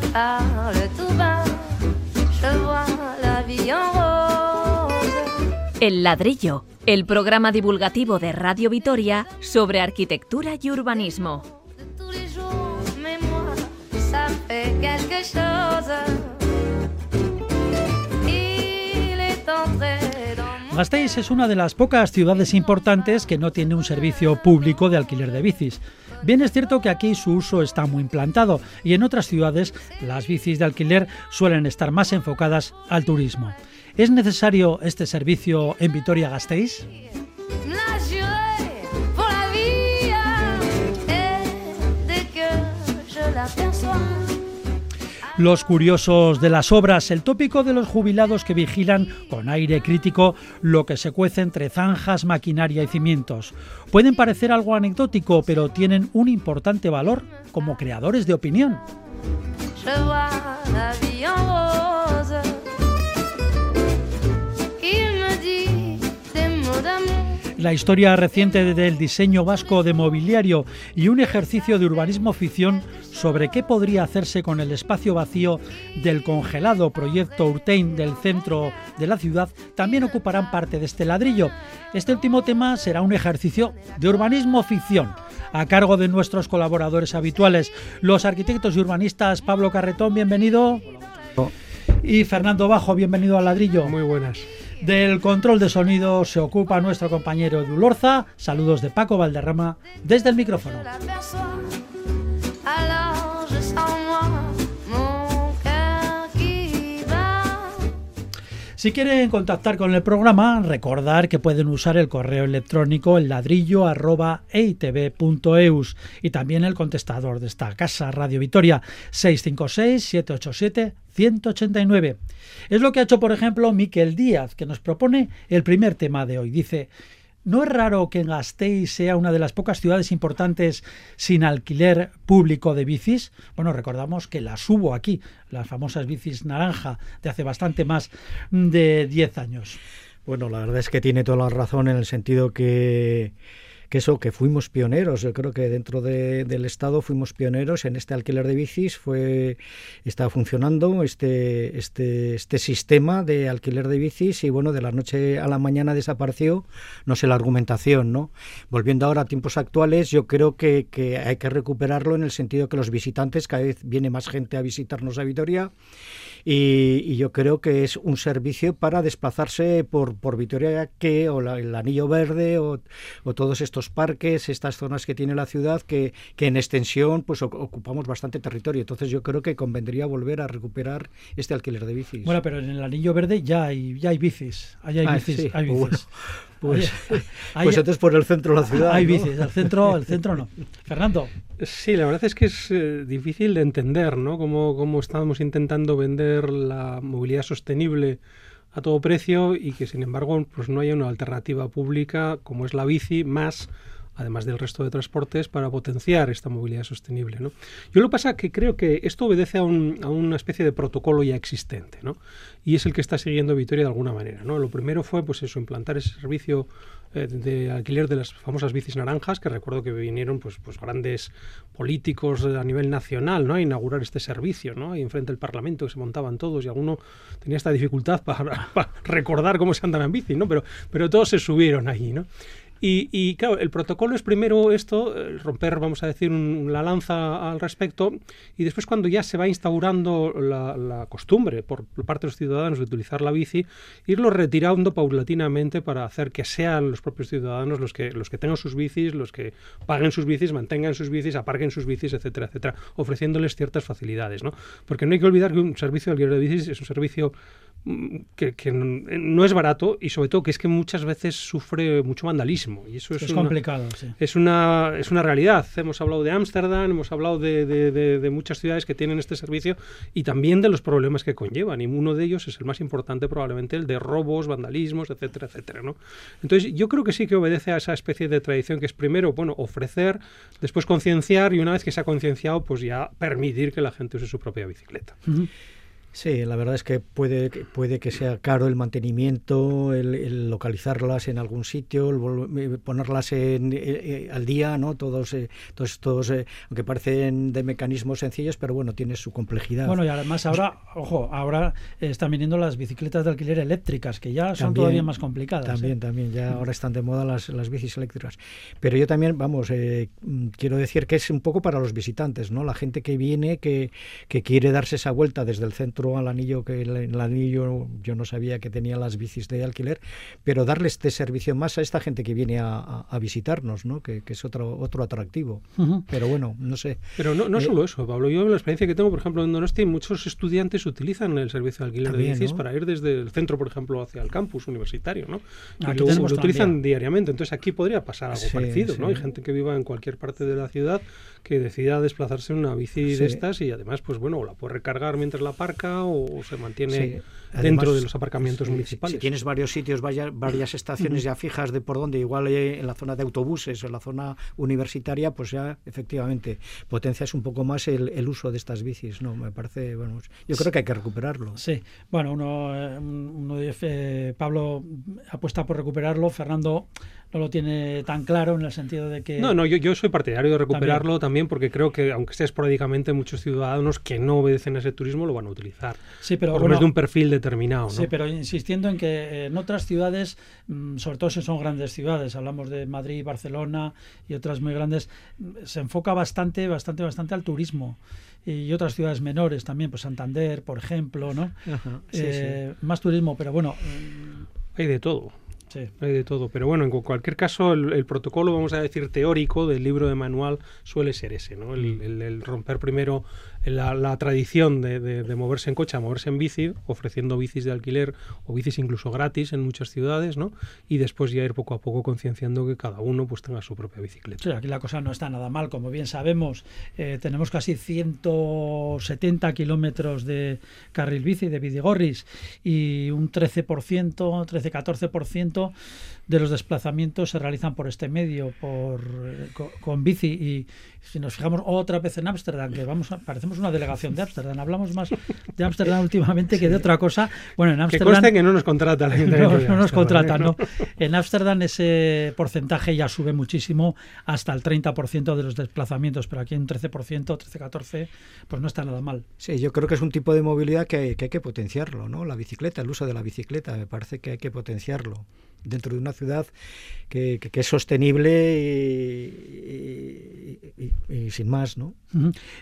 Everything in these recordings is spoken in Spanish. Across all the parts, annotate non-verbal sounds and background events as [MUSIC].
me parle tout bas, je vois la vie en rose. El ladrillo, el programa divulgativo de Radio Vitoria sobre arquitectura y urbanismo. Gasteiz es una de las pocas ciudades importantes que no tiene un servicio público de alquiler de bicis. Bien es cierto que aquí su uso está muy implantado y en otras ciudades las bicis de alquiler suelen estar más enfocadas al turismo. ¿Es necesario este servicio en Vitoria-Gasteiz? Los curiosos de las obras, el tópico de los jubilados que vigilan con aire crítico lo que se cuece entre zanjas, maquinaria y cimientos. Pueden parecer algo anecdótico, pero tienen un importante valor como creadores de opinión. La historia reciente del diseño vasco de mobiliario y un ejercicio de urbanismo ficción sobre qué podría hacerse con el espacio vacío del congelado proyecto Urtein del centro de la ciudad también ocuparán parte de este ladrillo. Este último tema será un ejercicio de urbanismo ficción a cargo de nuestros colaboradores habituales, los arquitectos y urbanistas Pablo Carretón, bienvenido. Y Fernando Bajo, bienvenido al ladrillo. Muy buenas. Del control de sonido se ocupa nuestro compañero Edu Lorza. Saludos de Paco Valderrama desde el micrófono. Si quieren contactar con el programa, recordar que pueden usar el correo electrónico el eitv.eus y también el contestador de esta casa, Radio Vitoria, 656-787-189. Es lo que ha hecho, por ejemplo, Miquel Díaz, que nos propone el primer tema de hoy. Dice, ¿No es raro que Gasteiz sea una de las pocas ciudades importantes sin alquiler público de bicis? Bueno, recordamos que las hubo aquí, las famosas bicis naranja de hace bastante más de 10 años. Bueno, la verdad es que tiene toda la razón en el sentido que, que eso, que fuimos pioneros. Yo creo que dentro de- del Estado fuimos pioneros en este alquiler de bicis. Fue, estaba funcionando este, este, este sistema de alquiler de bicis y bueno, de la noche a la mañana desapareció, no sé la argumentación, ¿no? Volviendo ahora a tiempos actuales, yo creo que, que hay que recuperarlo en el sentido que los visitantes, cada vez viene más gente a visitarnos a Vitoria y, y yo creo que es un servicio para desplazarse por, por Vitoria que o la- el Anillo Verde o, o todos estos parques, estas zonas que tiene la ciudad que, que en extensión pues oc- ocupamos bastante territorio. Entonces yo creo que convendría volver a recuperar este alquiler de bicis. Bueno, pero en el anillo verde ya hay, ya hay bicis. Hay Ah, bicis. sí, hay pues bicis. pues, Hay- hay- pues entonces por el centro de la [LAUGHS] ciudad. hay ¿no? bicis. El centro, el centro no. [LAUGHS] Fernando. Sí, la verdad es que es eh, difícil de entender, ¿no? Cómo, cómo estamos intentando vender la movilidad sostenible a todo precio y que, sin embargo, pues no haya una alternativa pública como es la bici, más además del resto de transportes, para potenciar esta movilidad sostenible. ¿no? Yo lo pasa que creo que esto obedece a, un- a una especie de protocolo ya existente, ¿no? y es el que está siguiendo Vitoria de alguna manera. ¿no? Lo primero fue pues eso, implantar ese servicio eh, de alquiler de las famosas bicis naranjas, que recuerdo que vinieron pues, pues grandes políticos a nivel nacional ¿no? a inaugurar este servicio, ¿no? y enfrente del Parlamento que se montaban todos, y alguno tenía esta dificultad para, [LAUGHS] para recordar cómo se andaba en bici, ¿no? pero, pero todos se subieron allí. ¿no? Y, y, claro, el protocolo es primero esto, romper, vamos a decir, un- la lanza al respecto, y después cuando ya se va instaurando la, la costumbre por parte de los ciudadanos de utilizar la bici, irlo retirando paulatinamente para hacer que sean los propios ciudadanos los que, los que tengan sus bicis, los que paguen sus bicis, mantengan sus bicis, aparquen sus bicis, etcétera, etcétera, ofreciéndoles ciertas facilidades, ¿no? Porque no hay que olvidar que un servicio de alquiler de bicis es un servicio que, no es barato y sobre todo que es que muchas veces sufre mucho vandalismo y eso es, Es una- complicado, sí. es una, es una realidad. Hemos hablado de Ámsterdam, hemos hablado de, de- de- de muchas ciudades que tienen este servicio y también de los problemas que conllevan. Y uno de ellos es el más importante, probablemente el de robos, vandalismos, etcétera, etcétera. ¿no? Entonces, yo creo que sí que obedece a esa especie de tradición que es primero, bueno, ofrecer, después concienciar y una vez que se ha concienciado, pues ya permitir que la gente use su propia bicicleta. Sí, la verdad es que puede, puede que sea caro el mantenimiento, el, localizarlas en algún sitio, el eh, ponerlas en, eh, eh, al día, ¿no? Todos, todos, todos aunque parecen de mecanismos sencillos, pero bueno, tiene su complejidad. Bueno, y además ahora, ojo, ahora están viniendo las bicicletas de alquiler eléctricas, que ya son todavía más complicadas. También, también, ya ahora están de moda las, las bicis eléctricas. Pero yo también, vamos, quiero decir que es un poco para los visitantes, ¿no? La gente que viene, que, que quiere darse esa vuelta desde el centro al anillo, que el, anillo yo no sabía que tenía las bicis de alquiler, pero darle este servicio más a esta gente que viene a, visitarnos, ¿no? Que, es otro, otro atractivo. Pero bueno, no sé. Pero no, no eh, solo eso, Pablo. Yo la experiencia que tengo, por ejemplo, en Donosti, muchos estudiantes utilizan el servicio de alquiler de bicis para ir desde el centro, por ejemplo, hacia el campus universitario, ¿no? lo, utilizan diariamente. Entonces aquí podría pasar algo parecido, ¿no? Hay gente que viva en cualquier parte de la ciudad que decida desplazarse en una bici de estas y además, pues bueno, la puede recargar mientras la aparca o se mantiene dentro de los aparcamientos municipales. Si tienes varios sitios, varias estaciones ya fijas de por donde, igual eh, en la zona de autobuses o en la zona universitaria, pues ya efectivamente potencias un poco más el, uso de estas bicis. No, me parece, bueno, yo creo que hay que recuperarlo. Sí, bueno, uno, eh, uno eh, Pablo apuesta por recuperarlo, Fernando no lo tiene tan claro en el sentido de que... No, no, yo, yo soy partidario de recuperarlo también. porque creo que, aunque sea esporádicamente, muchos ciudadanos que no obedecen a ese turismo lo van a utilizar. Sí, pero... Por bueno, de un perfil determinado, ¿no? Sí, pero insistiendo en que eh, en otras ciudades, mm, sobre todo si son grandes ciudades, hablamos de Madrid, Barcelona y otras muy grandes, mm, se enfoca bastante, bastante, bastante al turismo y otras ciudades menores también, pues Santander, por ejemplo, ¿no? Eh, más turismo, pero bueno. Hay de todo. Sí. Hay de todo. Pero bueno, en cualquier caso, el, protocolo, vamos a decir, teórico del libro de manual suele ser ese, ¿no? el, el romper primero la, tradición de, moverse en coche a moverse en bici, ofreciendo bicis de alquiler o bicis incluso gratis en muchas ciudades, ¿no? Y después ya ir poco a poco concienciando que cada uno pues tenga su propia bicicleta. Sí, aquí la cosa no está nada mal, como bien sabemos, eh, tenemos casi 170 kilómetros de carril bici de Vidigorris y un 13%, 13-14% de los desplazamientos se realizan por este medio, por eh, con, bici. Y si nos fijamos otra vez en Ámsterdam, que vamos parecemos una delegación de Ámsterdam, hablamos más de Ámsterdam últimamente que de otra cosa. Bueno, en Ámsterdam... Que que no nos contrata No, no nos contrata, ¿no? En Ámsterdam ese porcentaje ya sube muchísimo hasta el 30% de los desplazamientos, pero aquí un 13%, 13-14%, pues no está nada mal. Sí, yo creo que es un tipo de movilidad que hay, que hay que potenciarlo, ¿no? La bicicleta, el uso de la bicicleta, me parece que hay que potenciarlo dentro de una ciudad que, es sostenible y, sin más, ¿no?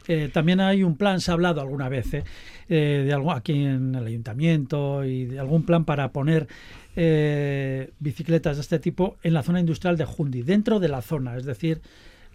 Eh, también hay un plan, se ha hablado alguna vez, eh, eh, de algo aquí en el ayuntamiento y de algún plan para poner bicicletas de este tipo en la zona industrial de Jundi, dentro de la zona, es decir,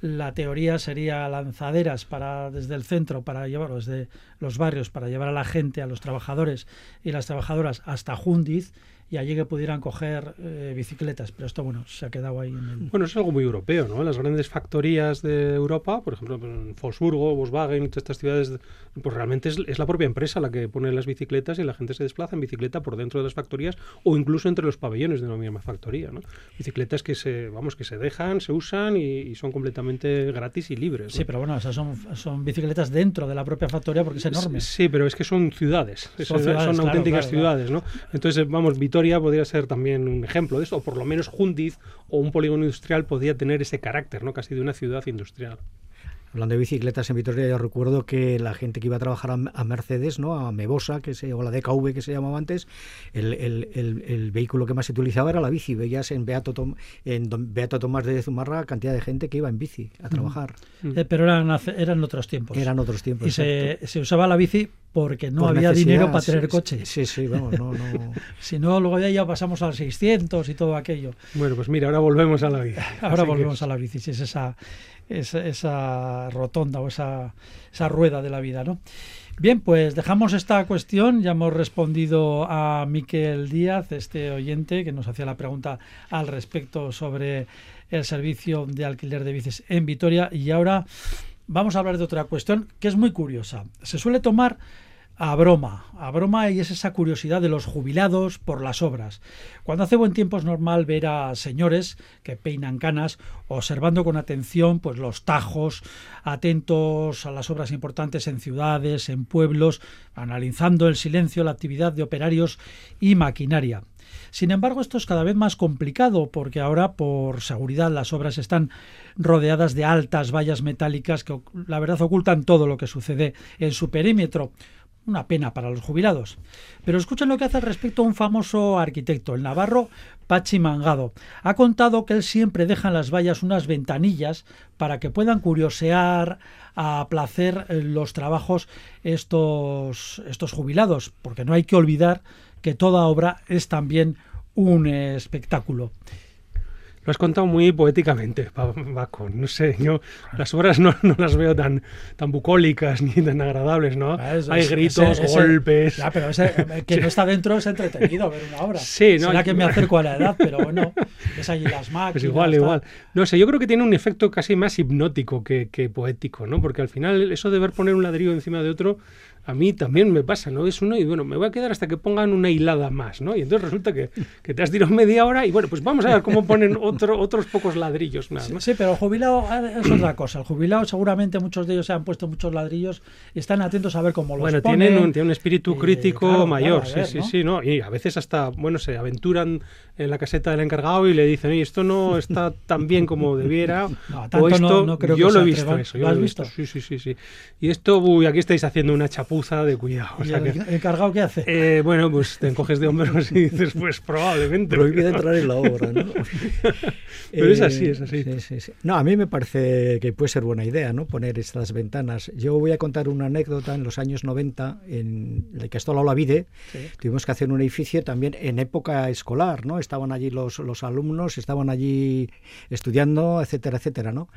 la teoría sería lanzaderas para desde el centro para llevar desde los barrios para llevar a la gente a los trabajadores y las trabajadoras hasta Jundiz y allí que pudieran coger eh, bicicletas. Pero esto, bueno, se ha quedado ahí en el... Bueno, es algo muy europeo, ¿no? Las grandes factorías de Europa, por ejemplo, en Wolfsburgo, Volkswagen, todas estas ciudades, pues realmente es, la propia empresa la que pone las bicicletas y la gente se desplaza en bicicleta por dentro de las factorías o incluso entre los pabellones de una misma factoría, ¿no? Bicicletas que se, vamos, que se dejan, se usan y, son completamente gratis y libres. Sí, pero bueno, esas son, son bicicletas dentro de la propia factoría porque es enorme. Sí, pero es que son ciudades, son, auténticas ciudades, ¿no? Entonces, vamos, Vitoria podría ser también un ejemplo de eso, o por lo menos Jundiz o un polígono industrial podría tener ese carácter, ¿no? casi de una ciudad industrial. Hablando de bicicletas en Vitoria, yo recuerdo que la gente que iba a trabajar a, Mercedes, ¿no? a Mebosa, que se, o la DKV que se llamaba antes, el, el, vehículo que más se utilizaba era la bici. Veías en Beato, en Beato Tomás de Zumarra cantidad de gente que iba en bici a trabajar. Eh, pero eran, eran otros tiempos. Eran otros tiempos. Y se, se, usaba la bici porque no había dinero para tener coche. Sí, sí, vamos, no, no. [LAUGHS] si no, luego ya, ya pasamos al 600 y todo aquello. Bueno, pues mira, ahora volvemos a la bici. ahora volvemos a la bici, si es esa esa, rotonda o esa, esa rueda de la vida, ¿no? Bien, pues dejamos esta cuestión. Ya hemos respondido a Miquel Díaz, este oyente, que nos hacía la pregunta al respecto sobre el servicio de alquiler de bicis en Vitoria. Y ahora vamos a hablar de otra cuestión que es muy curiosa. Se suele tomar a broma, a broma y es esa curiosidad de los jubilados por las obras. Cuando hace buen tiempo es normal ver a señores que peinan canas observando con atención pues los tajos, atentos a las obras importantes en ciudades, en pueblos, analizando el silencio, la actividad de operarios y maquinaria. Sin embargo, esto es cada vez más complicado porque ahora, por seguridad, las obras están rodeadas de altas vallas metálicas que, la verdad, ocultan todo lo que sucede en su perímetro. Una pena para los jubilados. Pero escuchen lo que hace al respecto un famoso arquitecto, el navarro Pachi Mangado. Ha contado que él siempre deja en las vallas unas ventanillas para que puedan curiosear a placer eh, los trabajos estos, estos jubilados, porque no hay que olvidar que toda obra es también un espectáculo. Lo has contado muy poéticamente, Paco. No sé, yo las obras no, las veo tan, tan bucólicas ni tan agradables, ¿no? Ah, Hay gritos, golpes. Ya, pero ese, eh, que no está dentro es entretenido ver una obra. Sí, ¿no? Será que me acerco a la edad, pero bueno, [LAUGHS] es allí las máquinas. Pues igual, igual. No sé, yo creo que tiene un efecto casi más hipnótico que, que poético, ¿no? Porque al final eso de ver poner un ladrillo encima de otro a mí también me pasa, ¿no? Es uno y bueno, me voy a quedar hasta que pongan una hilada más, ¿no? Y entonces resulta que, que te has tirado media hora y bueno, pues vamos a ver cómo ponen otro, otros pocos ladrillos. Nada, ¿no? sí, pero el jubilado ah, es otra cosa. El jubilado seguramente muchos de ellos se han puesto muchos ladrillos y están atentos a ver cómo los bueno, Tienen un, tienen un espíritu crítico mayor, sí, sí, sí, ¿no? Y a veces hasta, bueno, se aventuran en la caseta del encargado y le dicen, oye, esto no está tan bien como debiera. [LAUGHS] o esto, no, creo yo lo he visto eso. Yo ¿Lo has visto? Sí, sí, sí, sí. Y esto, uy, aquí estáis haciendo una chapuza de cuidado. ¿Y el encargado qué hace? Eh, bueno, pues te encoges de hombros y dices, pues probablemente. Prohibido entrar en la obra, ¿no? [LAUGHS] Pero es así, es así. Sí, sí, sí. No, a mí me parece que puede ser buena idea, ¿no? Poner estas ventanas. Yo voy a contar una anécdota en los años 90, en el que esto la Vide, tuvimos que hacer un edificio también en época escolar, ¿no? estaban allí los, los alumnos, estaban allí estudiando, etcétera, etcétera, ¿no?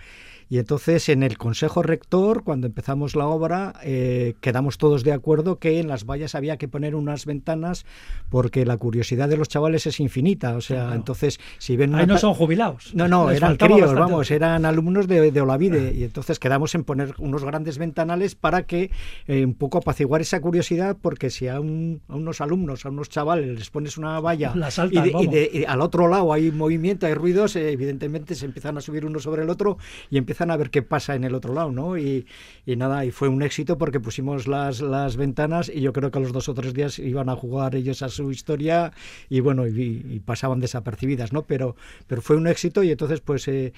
Y entonces en el Consejo Rector, cuando empezamos la obra, eh, quedamos todos de acuerdo que en las vallas había que poner unas ventanas porque la curiosidad de los chavales es infinita. O sea, entonces si ven... Ahí no son jubilados. No, no, eran críos, vamos, eran alumnos de, de Olavide. Y entonces quedamos en poner unos grandes ventanales para que eh, un poco apaciguar esa curiosidad porque si a, unos alumnos, a unos chavales les pones una valla [LAUGHS] y, al otro lado hay movimiento, hay ruidos, eh, evidentemente se empiezan a subir uno sobre el otro y empiezan a ver qué pasa en el otro lado, ¿no? Y, nada, y fue un éxito porque pusimos las, las ventanas y yo creo que a los dos o tres días iban a jugar ellos a su historia y bueno, y, pasaban desapercibidas, ¿no? Pero, pero fue un éxito y entonces pues eh,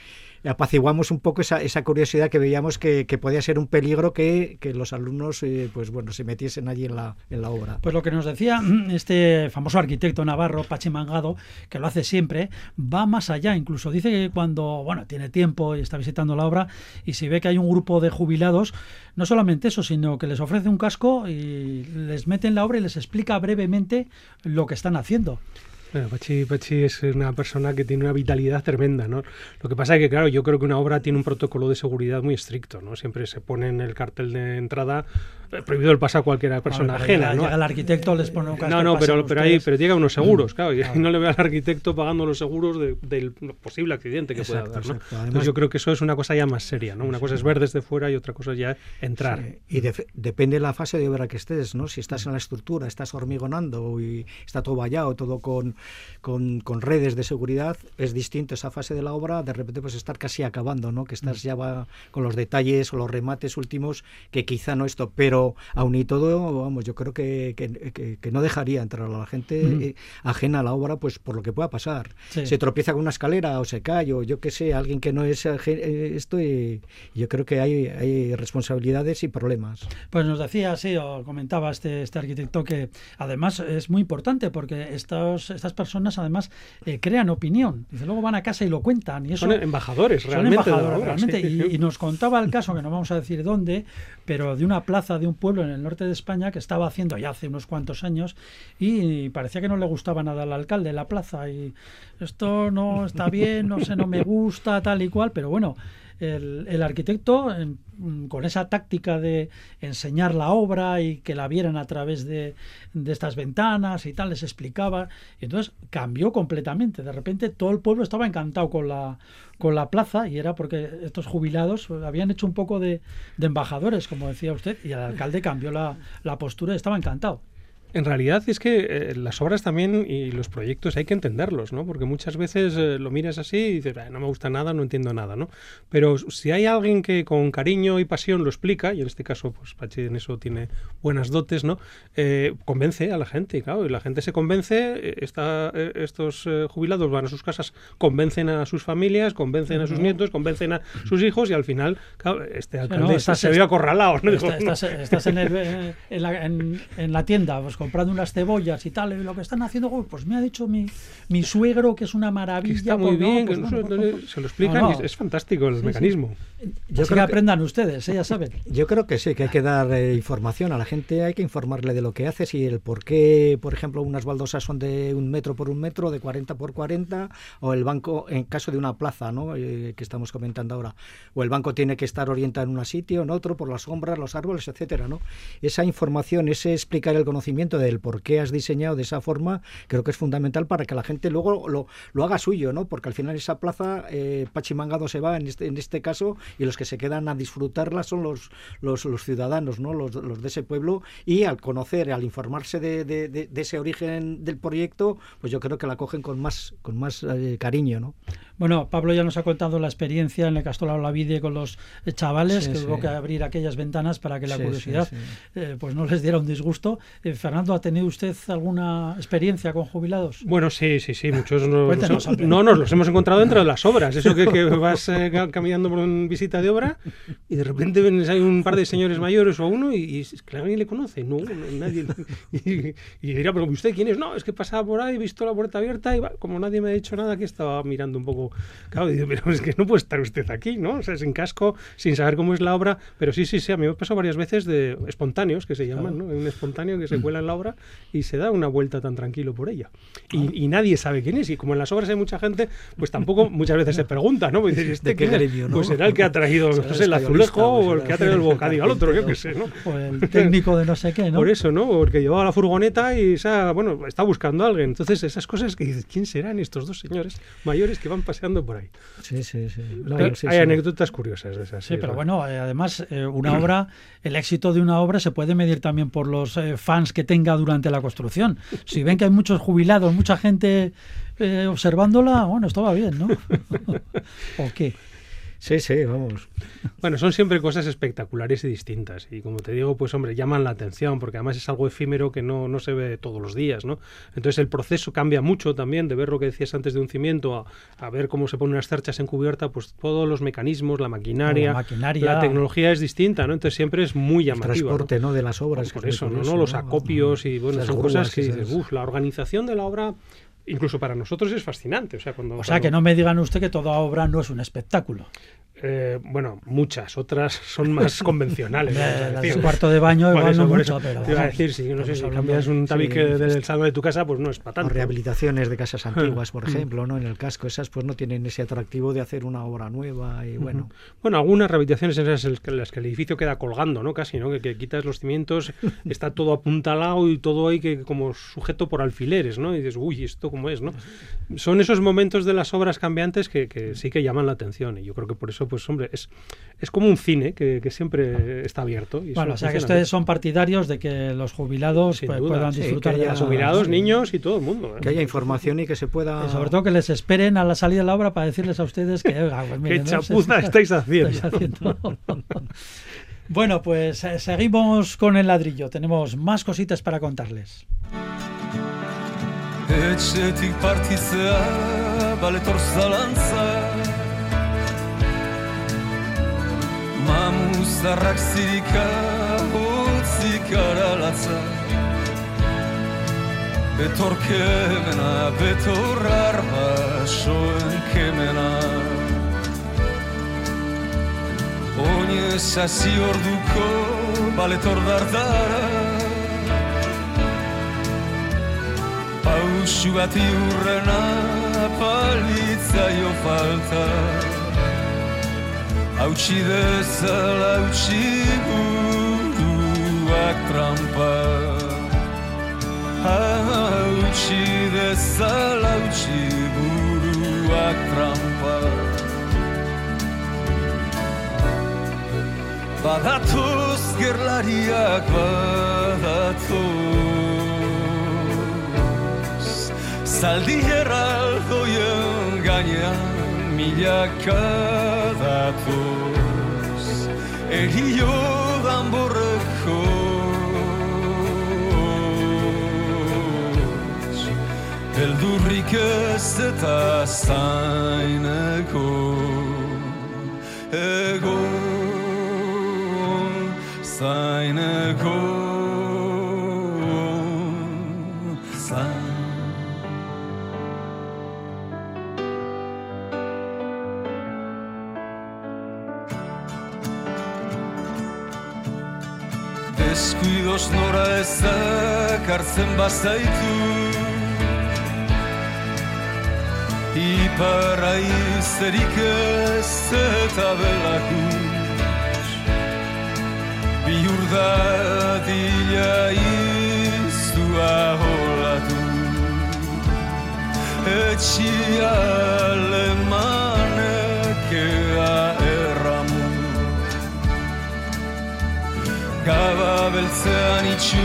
apaciguamos un poco esa, esa curiosidad que veíamos que, podía ser un peligro que, los alumnos eh, pues bueno se metiesen allí en la, en la obra. Pues lo que nos decía [CLEARS THROAT] este famoso arquitecto navarro, Pachimangado, que lo hace siempre, va más allá, incluso dice que cuando bueno tiene tiempo y está visitando la obra y si ve que hay un grupo de jubilados, no solamente eso, sino que les ofrece un casco y les mete en la obra y les explica brevemente lo que están haciendo. Bueno, Pachi, es una persona que tiene una vitalidad tremenda, ¿no? Lo que pasa es que, claro, yo creo que una obra tiene un protocolo de seguridad muy estricto, ¿no? Siempre se pone en el cartel de entrada prohibido el paso a cualquier persona ajena, ¿no? Llega el arquitecto, les pone un No, no, pero, pero, ahí, pero llega unos seguros, claro, y no le ve al arquitecto pagando los seguros del posible accidente que pueda haber, ¿no? Entonces yo creo que eso es una cosa ya más seria, ¿no? Una cosa es ver desde fuera y otra cosa es ya entrar. Y depende de la fase de obra que estés, ¿no? Si estás en la estructura, estás hormigonando y está todo vallado, todo con, con, con, redes de seguridad, es distinto esa fase de la obra, de repente pues estar casi acabando, ¿no? Que estás mm. ya va con los detalles o los remates últimos, que quizá no esto, pero pero aún y todo, vamos, yo creo que, que, no dejaría entrar a la gente eh, ajena a la obra, pues por lo que pueda pasar. Se tropieza con una escalera o se cae, o yo qué sé, alguien que no es eh, esto, y, yo creo que hay, hay responsabilidades y problemas. Pues nos decía, sí, o comentaba este, este arquitecto que además es muy importante porque estos, estas personas además eh, crean opinión. Dice, luego van a casa y lo cuentan. Y eso, son embajadores, realmente. Son embajadores, realmente. Y, y, nos contaba el caso, que no vamos a decir dónde, pero de una plaza de un pueblo en el norte de España que estaba haciendo ya hace unos cuantos años y parecía que no le gustaba nada al alcalde de la plaza y esto no está bien, no sé, no me gusta, tal y cual, pero bueno, el, arquitecto, mm, con esa táctica de enseñar la obra y que la vieran a través de, de estas ventanas y tal, les explicaba. Y entonces cambió completamente. De repente todo el pueblo estaba encantado con la, con la plaza y era porque estos jubilados habían hecho un poco de, de embajadores, como decía usted, y el alcalde cambió la, la postura y estaba encantado. En realidad es que eh, las obras también y los proyectos hay que entenderlos, ¿no? Porque muchas veces eh, lo miras así y dices, no me gusta nada, no entiendo nada, ¿no? Pero si hay alguien que con cariño y pasión lo explica, y en este caso, pues Pachi en eso tiene buenas dotes, ¿no? Eh, convence a la gente, y claro, y la gente se convence, está, estos jubilados van a sus casas, convencen a sus familias, convencen a sus nietos, convencen a sus hijos, y al final, claro, este alcalde se ve acorralado, ¿no? Estás, en, en, la, tienda, pues comprando unas cebollas y tal, y lo que están haciendo, pues me ha dicho mi, mi suegro que es una maravilla. Que está muy bien, pues se lo explican y es fantástico el mecanismo. Yo creo que aprendan ustedes, ¿eh? ya saben. Yo creo que sí, que hay que dar eh, información a la gente, hay que informarle de lo que haces y el por qué, por ejemplo, unas baldosas son de un metro por un metro, de 40 por 40, o el banco, en caso de una plaza, ¿no? Eh, que estamos comentando ahora, o el banco tiene que estar orientado en un sitio, en otro, por las sombras, los árboles, etcétera, ¿no? Esa información, ese explicar el conocimiento del por qué has diseñado de esa forma, creo que es fundamental para que la gente luego lo, lo haga suyo, ¿no? Porque al final esa plaza, eh, Pachimangado se va en este, en este caso y los que se quedan a disfrutarla son los, los, los ciudadanos, ¿no? Los, los, de ese pueblo y al conocer, al informarse de, de, de, ese origen del proyecto, pues yo creo que la cogen con más, con más eh, cariño, ¿no? Bueno, Pablo ya nos ha contado la experiencia en el Castolao La Vide con los chavales, que hubo que abrir aquellas ventanas para que la curiosidad eh, pues no les diera un disgusto. Eh, Fernando, ¿ha tenido usted alguna experiencia con jubilados? Bueno, sí, sí, sí, muchos no, no nos los hemos encontrado dentro de las obras. Eso que, [LAUGHS] vas eh, caminando por una visita de obra y de repente ves hay un par de señores mayores o uno y, y que nadie le conoce. No, nadie. [LAUGHS] Y, y, dirá, pero ¿usted quién es? No, es que pasaba por ahí, he visto la puerta abierta y como nadie me ha dicho nada, que estaba mirando un poco Claro, pero es que no puede estar usted aquí, ¿no? O sea, sin casco, sin saber cómo es la obra. Pero sí, sí, sí, a mí me pasó varias veces de espontáneos, que se llaman, ¿no? Un espontáneo que se cuela en la obra y se da una vuelta tan tranquilo por ella. Y, nadie sabe quién es. Y como en las obras hay mucha gente, pues tampoco muchas veces se pregunta, ¿no? Pues, [LAUGHS] ¿este ¿De qué gremio, Pues será el que ha traído el azulejo o el que ha traído el bocadillo al otro, yo qué sé, ¿no? [LAUGHS] O el técnico de no sé qué, ¿no? Por eso, ¿no? Porque llevaba la furgoneta y, esa, bueno, está buscando a alguien. Entonces, esas cosas que dices, ¿quién serán estos dos señores mayores que van paseando por ahí. Sí, sí, sí. hay anécdotas curiosas de esas. Sí, pero bueno, eh, además, eh, una obra, el éxito de una obra se puede medir también por los eh, fans que tenga durante la construcción. Si ven que hay muchos jubilados, mucha gente observándola, bueno, esto va bien, ¿no? [LAUGHS] ¿O qué? Sí, sí, vamos. Bueno, son siempre cosas espectaculares y distintas. Y como te digo, pues hombre, llaman la atención, porque además es algo efímero que no, no se ve todos los días, ¿no? Entonces el proceso cambia mucho también, de ver lo que decías antes de un cimiento a, ver cómo se ponen unas cerchas en cubierta, pues todos los mecanismos, la maquinaria, la, maquinaria. la tecnología es distinta, ¿no? Entonces siempre es muy llamativo. El transporte, ¿no? De las obras. Por eso, ¿no? Los acopios y, bueno, son cosas que dices, uff, la organización de la obra incluso para nosotros es fascinante. O sea, cuando, o sea que no me digan usted que toda obra no es un espectáculo. Eh, bueno, muchas, otras son más [LAUGHS] convencionales. el cuarto de baño igual no mucho, pero... Te iba a decir, si no sé, si cambias un tabique del salón de tu casa, pues no es para tanto. rehabilitaciones de casas [LAUGHS] antiguas, por ejemplo, ¿no? En el casco, esas pues no tienen ese atractivo de hacer una obra nueva y bueno... Bueno, algunas rehabilitaciones en las que el edificio queda colgando, ¿no? Casi, ¿no? Que, quitas los cimientos, [LAUGHS] está todo apuntalado y todo ahí que como sujeto por alfileres, ¿no? Y dices, uy, ¿esto cómo es, no? Son esos momentos de las obras cambiantes que, que sí que llaman la atención y yo creo que por eso pues hombre, es, es como un cine que, siempre está abierto. Y bueno, o sea que ustedes son partidarios de que los jubilados pues, puedan disfrutar de los jubilados, niños y todo el mundo. ¿eh? Que haya información y que se pueda... sobre todo que les esperen a la salida de la obra para decirles a ustedes que... Pues ¿Qué chapuza estáis haciendo? bueno, pues eh, seguimos con el ladrillo. Tenemos más cositas para contarles. Mamuzarrak zirika hotzik aralatza. Betor kemena, betor arma soen kemena. Oine sasi orduko baletor dardara. Pausu bat iurrena palitzaio falta hautsi dezala hautsi buruak trampa hautsi dezala hautsi buruak trampa Badatoz gerlariak badatoz Zaldi herraldoien gainean milaka datoz Erio danborreko Eldurrik ez eta zaineko Ego zaineko Deskuidoz nora ezak hartzen bazaitu Iparra izerik ez eta belakus Bihur dadila izua holatu Etxia lemanekea Vel e se aniču,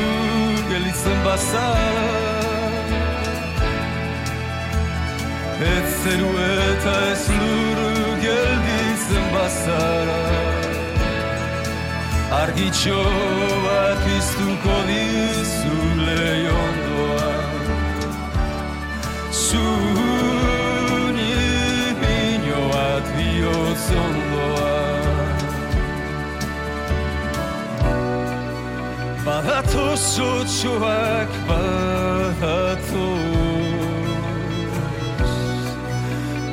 geli sem basala Ez zeru eta ez luru gelditzen bazara Argitxo bat iztuko dizu lehiondoan Zuni bino bat bihotzon багатусу, чувак, багатус.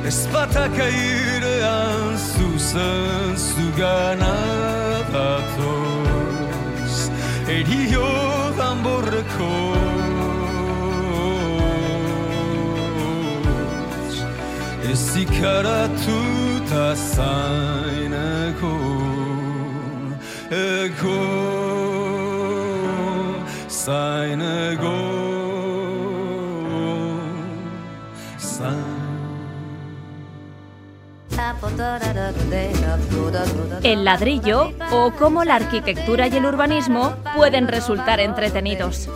Espataka yüreğen susan sugana batos. Eriyo hamburrekos. Esikara tuta saineko. Ego. El ladrillo o cómo la arquitectura y el urbanismo pueden resultar entretenidos.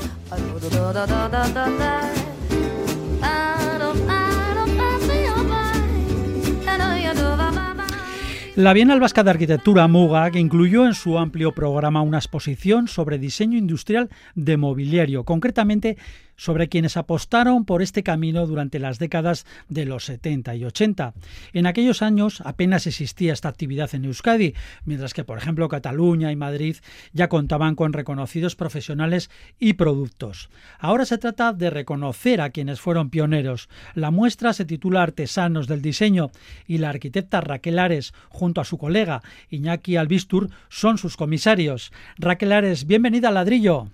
La Bienal Vasca de Arquitectura Muga, que incluyó en su amplio programa una exposición sobre diseño industrial de mobiliario, concretamente sobre quienes apostaron por este camino durante las décadas de los 70 y 80. En aquellos años apenas existía esta actividad en Euskadi, mientras que, por ejemplo, Cataluña y Madrid ya contaban con reconocidos profesionales y productos. Ahora se trata de reconocer a quienes fueron pioneros. La muestra se titula Artesanos del Diseño y la arquitecta Raquel Ares, junto a su colega Iñaki Albistur, son sus comisarios. Raquel Ares, bienvenida al ladrillo.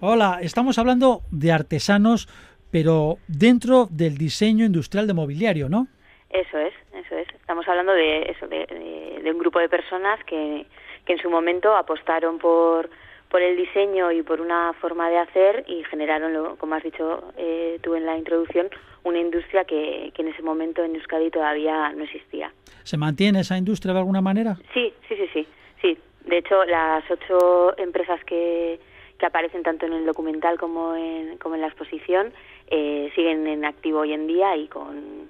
Hola. Estamos hablando de artesanos, pero dentro del diseño industrial de mobiliario, ¿no? Eso es, eso es. Estamos hablando de eso, de, de, de un grupo de personas que, que en su momento apostaron por, por el diseño y por una forma de hacer y generaron, lo, como has dicho eh, tú en la introducción, una industria que, que en ese momento en Euskadi todavía no existía. ¿Se mantiene esa industria de alguna manera? Sí, sí, sí, sí. sí. De hecho, las ocho empresas que, que aparecen tanto en el documental como en, como en la exposición eh, siguen en activo hoy en día y con,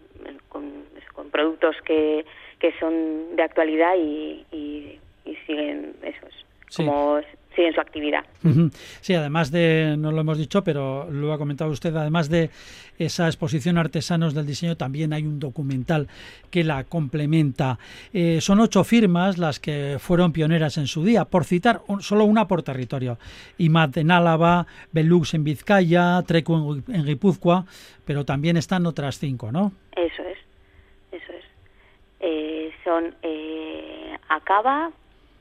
con, con productos que, que son de actualidad y, y, y siguen esos Sí. como siguen su actividad. Sí, además de, no lo hemos dicho, pero lo ha comentado usted, además de esa exposición Artesanos del Diseño, también hay un documental que la complementa. Eh, son ocho firmas las que fueron pioneras en su día, por citar un- solo una por territorio. IMAT en Álava, Belux en Vizcaya, Trecu en, Gui- en Guipúzcoa, pero también están otras cinco, ¿no? Eso es, eso es. Eh, son eh, Acaba,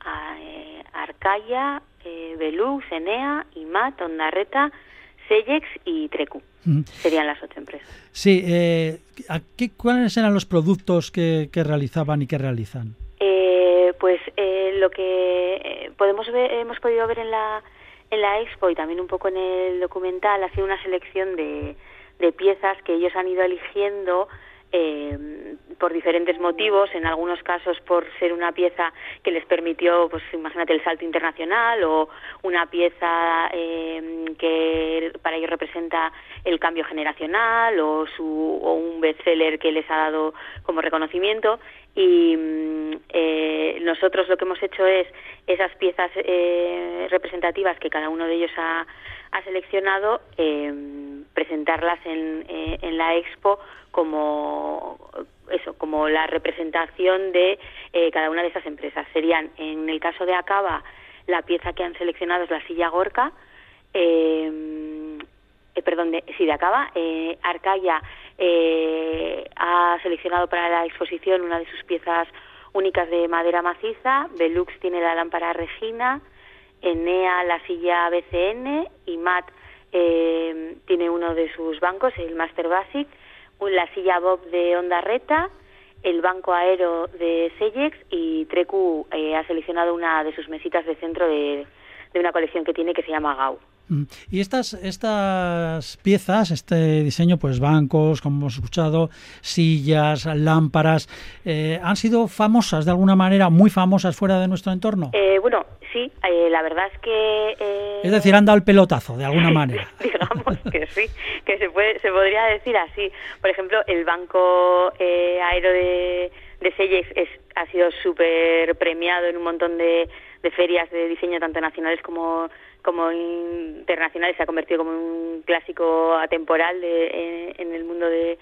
a- eh, Arcaya, eh, Belux, Enea, Imat, Ondarreta, Sellex y Trecu. Ujú. Serían las ocho empresas. Sí, eh, ¿a qué, ¿cuáles eran los productos que, que realizaban y que realizan? Eh, pues eh, lo que eh, podemos ver, hemos podido ver en la en la expo y también un poco en el documental ha sido una selección de, de piezas que ellos han ido eligiendo eh, por diferentes motivos, en algunos casos por ser una pieza que les permitió, pues imagínate el salto internacional o una pieza eh, que para ellos representa el cambio generacional o, su, o un bestseller que les ha dado como reconocimiento. Y mm, eh, nosotros lo que hemos hecho es esas piezas eh, representativas que cada uno de ellos ha, ha seleccionado eh, presentarlas en, eh, en la expo como eso como la representación de eh, cada una de esas empresas. Serían en el caso de Acaba la pieza que han seleccionado es la silla Gorka eh, eh, perdón de, sí de Acaba eh, Arcaya eh, ha seleccionado para la exposición una de sus piezas únicas de madera maciza. Belux tiene la lámpara Regina Enea la silla BCN y Matt eh, tiene uno de sus bancos, el Master Basic, la silla Bob de Onda Reta, el banco aero de Sellex y Trecu eh, ha seleccionado una de sus mesitas de centro de, de una colección que tiene que se llama Gau. Mm. Y estas, estas piezas, este diseño, pues bancos, como hemos escuchado, sillas, lámparas, eh, ¿han sido famosas de alguna manera, muy famosas fuera de nuestro entorno? Eh, bueno, sí, eh, la verdad es que... eh, Es decir, han dado el pelotazo de alguna [LAUGHS] manera. [LAUGHS] digamos que sí, que se puede, se podría decir así. Por ejemplo, el banco eh, aero de, de es, ha sido súper premiado en un montón de, de ferias de diseño, tanto nacionales como, como internacionales. Se ha convertido como un clásico atemporal de, en, el mundo de,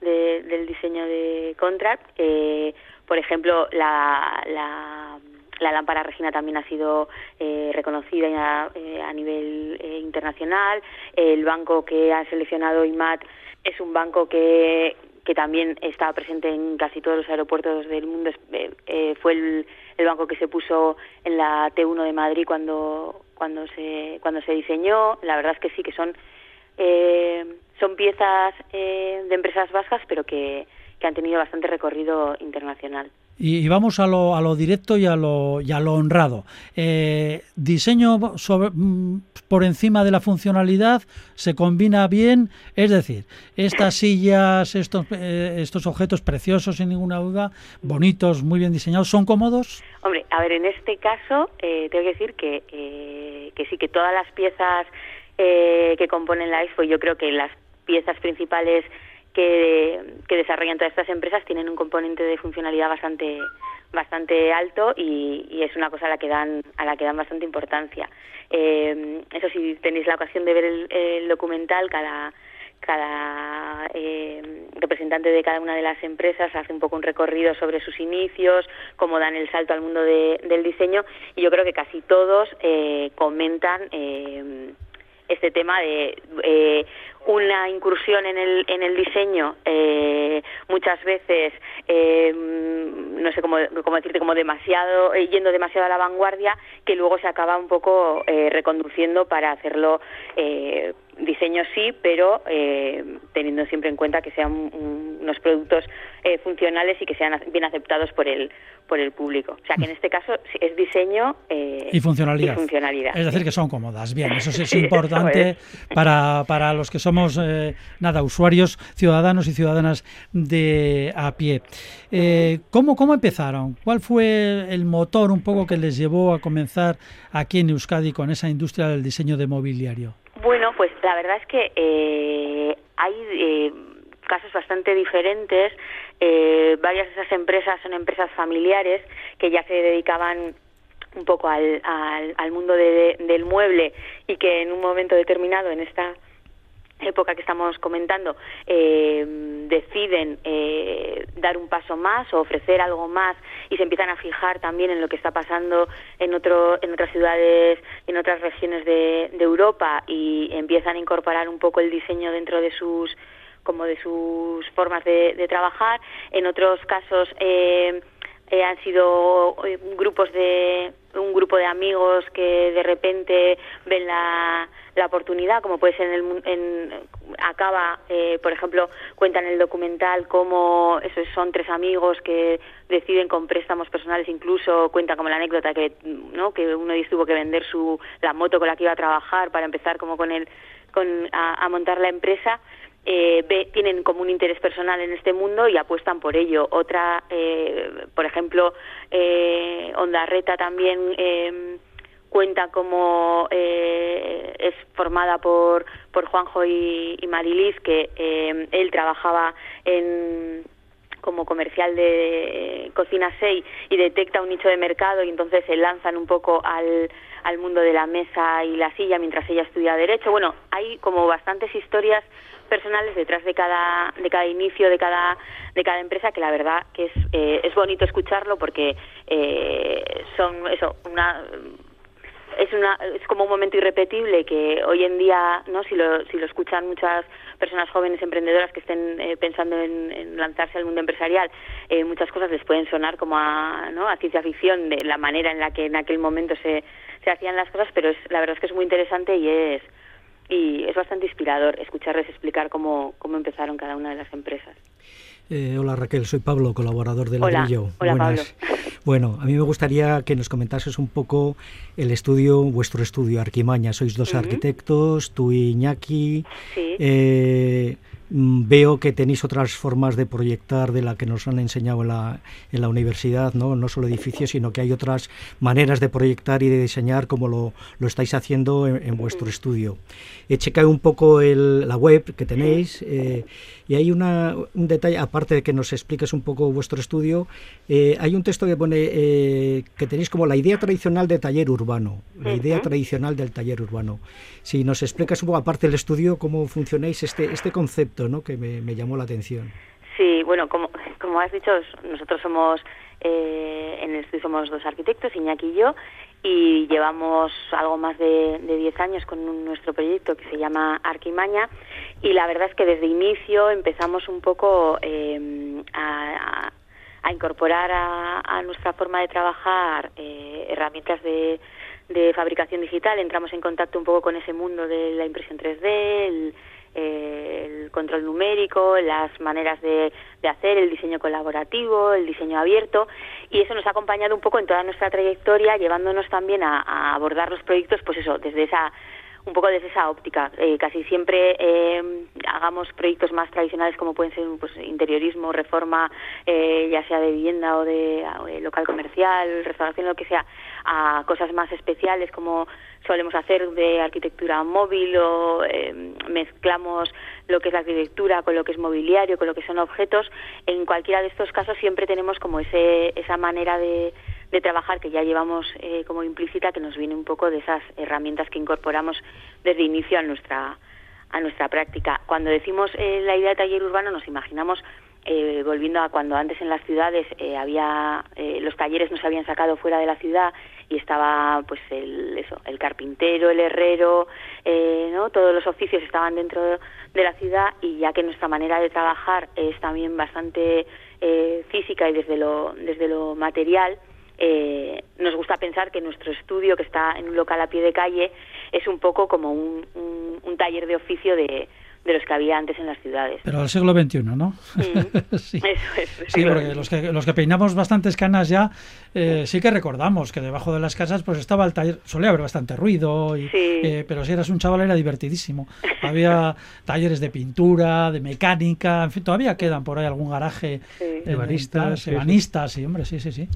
de- del diseño de contract. Eh, por ejemplo, la, la, la lámpara Regina también ha sido eh, reconocida a, eh, a nivel eh, internacional. El banco que ha seleccionado IMAT es un banco que, que también está presente en casi todos los aeropuertos del mundo. Eh, eh, fue el, el banco que se puso en la T1 de Madrid cuando, cuando, se, cuando se diseñó. La verdad es que sí, que son, eh, son piezas eh, de empresas vascas, pero que, que han tenido bastante recorrido internacional. Y, vamos a lo, a lo directo y a lo, y a lo honrado. Eh, diseño sobre, mm, por encima de la funcionalidad se combina bien, es decir, estas sillas, estos, eh, estos objetos preciosos sin ninguna duda, bonitos, muy bien diseñados, ¿son cómodos? Hombre, a ver, en este caso eh, tengo que decir que, eh, que sí, que todas las piezas eh, que componen la expo, yo creo que las piezas principales que, que desarrollan todas estas empresas tienen un componente de funcionalidad bastante bastante alto y, y es una cosa a la que dan a la que dan bastante importancia. Eh, eso si tenéis la ocasión de ver el, documental, cada cada eh, representante de cada una de las empresas hace un poco un recorrido sobre sus inicios, cómo dan el salto al mundo de- del diseño y yo creo que casi todos eh, comentan eh, este tema de eh, una incursión en el, en el diseño eh, muchas veces eh, no sé cómo, cómo decirte como demasiado eh, yendo demasiado a la vanguardia que luego se acaba un poco eh, reconduciendo para hacerlo eh, diseño sí pero eh, teniendo siempre en cuenta que sean un- unos productos eh, funcionales y que sean bien aceptados por el por el público o sea que en este caso es diseño eh, Y funcionalidad. y funcionalidad, Es decir, que son cómodas. Bien, eso sí es [LAUGHS] importante para, para los que somos, eh, nada, usuarios, ciudadanos y ciudadanas de a pie. Eh, ¿cómo, ¿Cómo empezaron? ¿Cuál fue el motor un poco que les llevó a comenzar aquí en Euskadi con esa industria del diseño de mobiliario? Bueno, pues la verdad es que eh, hay eh, casos bastante diferentes. Eh, varias de esas empresas son empresas familiares que ya se dedicaban un poco al, al, mundo de- del mueble y que en un momento determinado, en esta época que estamos comentando, eh, deciden eh, dar un paso más o ofrecer algo más y se empiezan a fijar también en lo que está pasando en, otro, en otras ciudades, en otras regiones de, Europa y empiezan a incorporar un poco el diseño dentro de sus como de sus formas de, de trabajar. En otros casos eh, eh, han sido eh, grupos de un grupo de amigos que de repente ven la, la oportunidad, como puede ser en el en, acaba, eh, por ejemplo, cuentan en el documental cómo esos son tres amigos que deciden con préstamos personales, incluso cuenta como la anécdota que no que uno tuvo que vender su la moto con la que iba a trabajar para empezar como con el con a montar la empresa eh, ve, tienen como un interés personal en este mundo y apuestan por ello. Otra, eh, por ejemplo, eh, Ondarreta también eh, cuenta como eh, es formada por, por Juanjo y, y que eh, él trabajaba en como comercial de Cocina 6 y detecta un nicho de mercado y entonces se lanzan un poco al, al mundo de la mesa y la silla mientras ella estudia Derecho. Bueno, hay como bastantes historias personales detrás de cada de cada inicio de cada de cada empresa que la verdad que es eh, es bonito escucharlo porque eh, son eso una es una es como un momento irrepetible que hoy en día no si lo si lo escuchan muchas personas jóvenes emprendedoras que estén eh, pensando en, lanzarse al mundo empresarial eh, muchas cosas les pueden sonar como a no a ciencia ficción de la manera en la que en aquel momento se se hacían las cosas pero es la verdad es que es muy interesante y es y es bastante inspirador escucharles explicar cómo, cómo empezaron cada una de las empresas. Eh, hola Raquel, soy Pablo, colaborador de Ladrillo. Hola, hola Buenas. Pablo. Bueno, a mí me gustaría que nos comentases un poco el estudio, vuestro estudio, Arquimaña. Sois dos uh -huh. arquitectos, tú y Iñaki. Sí. Eh, veo que tenéis otras formas de proyectar de la que nos han enseñado en la, en la universidad, ¿no? no solo edificios, sino que hay otras maneras de proyectar y de diseñar como lo, lo estáis haciendo en, en vuestro estudio. He checado un poco el, la web que tenéis eh, y hay una, un detalle, aparte de que nos expliques un poco vuestro estudio, eh, hay un texto que pone eh, que tenéis como la idea tradicional de taller urbano, la idea uh -huh. tradicional del taller urbano. Si nos explicas un poco, aparte del estudio, cómo funcionáis este, este concepto, ¿no? que me, me llamó la atención. Sí, bueno, como, como has dicho, nosotros somos, eh, en el estudio somos dos arquitectos, Iñaki y yo, y llevamos algo más de, de 10 años con un, nuestro proyecto que se llama Arquimaña, y la verdad es que desde inicio empezamos un poco eh, a, a, incorporar a, a, nuestra forma de trabajar eh, herramientas de, de fabricación digital, entramos en contacto un poco con ese mundo de la impresión 3D, el, eh, el control numérico, las maneras de, de, hacer, el diseño colaborativo, el diseño abierto, y eso nos ha acompañado un poco en toda nuestra trayectoria, llevándonos también a, a abordar los proyectos, pues eso, desde esa un poco desde esa óptica. Eh, casi siempre eh, hagamos proyectos más tradicionales como pueden ser pues, interiorismo, reforma, eh, ya sea de vivienda o de, local comercial, restauración, lo que sea, a cosas más especiales como solemos hacer de arquitectura móvil o eh, mezclamos lo que es la arquitectura con lo que es mobiliario, con lo que son objetos. En cualquiera de estos casos siempre tenemos como ese, esa manera de de trabajar que ya llevamos eh, como implícita que nos viene un poco de esas herramientas que incorporamos desde inicio a nuestra a nuestra práctica. Cuando decimos eh, la idea de taller urbano nos imaginamos eh, volviendo a cuando antes en las ciudades eh, había eh, los talleres no se habían sacado fuera de la ciudad y estaba pues el eso el carpintero el herrero no todos los oficios estaban dentro de la ciudad y ya que nuestra manera de trabajar es también bastante física y desde lo desde lo material eh, nos gusta pensar que nuestro estudio, que está en un local a pie de calle, es un poco como un, un, un taller de oficio de, de los que había antes en las ciudades. Pero del siglo XXI, ¿no? Mm, [LAUGHS] sí. Eso es, sí, porque los que, los que peinamos bastantes canas ya, eh, sí que recordamos que debajo de las casas pues estaba el taller, solía haber bastante ruido, y, sí. eh, pero si eras un chaval era divertidísimo. Había [LAUGHS] talleres de pintura, de mecánica, en fin, todavía quedan por ahí algún garaje. Sí. Ebanistas, sí, ebanistas, sí, hombre, sí, sí, sí.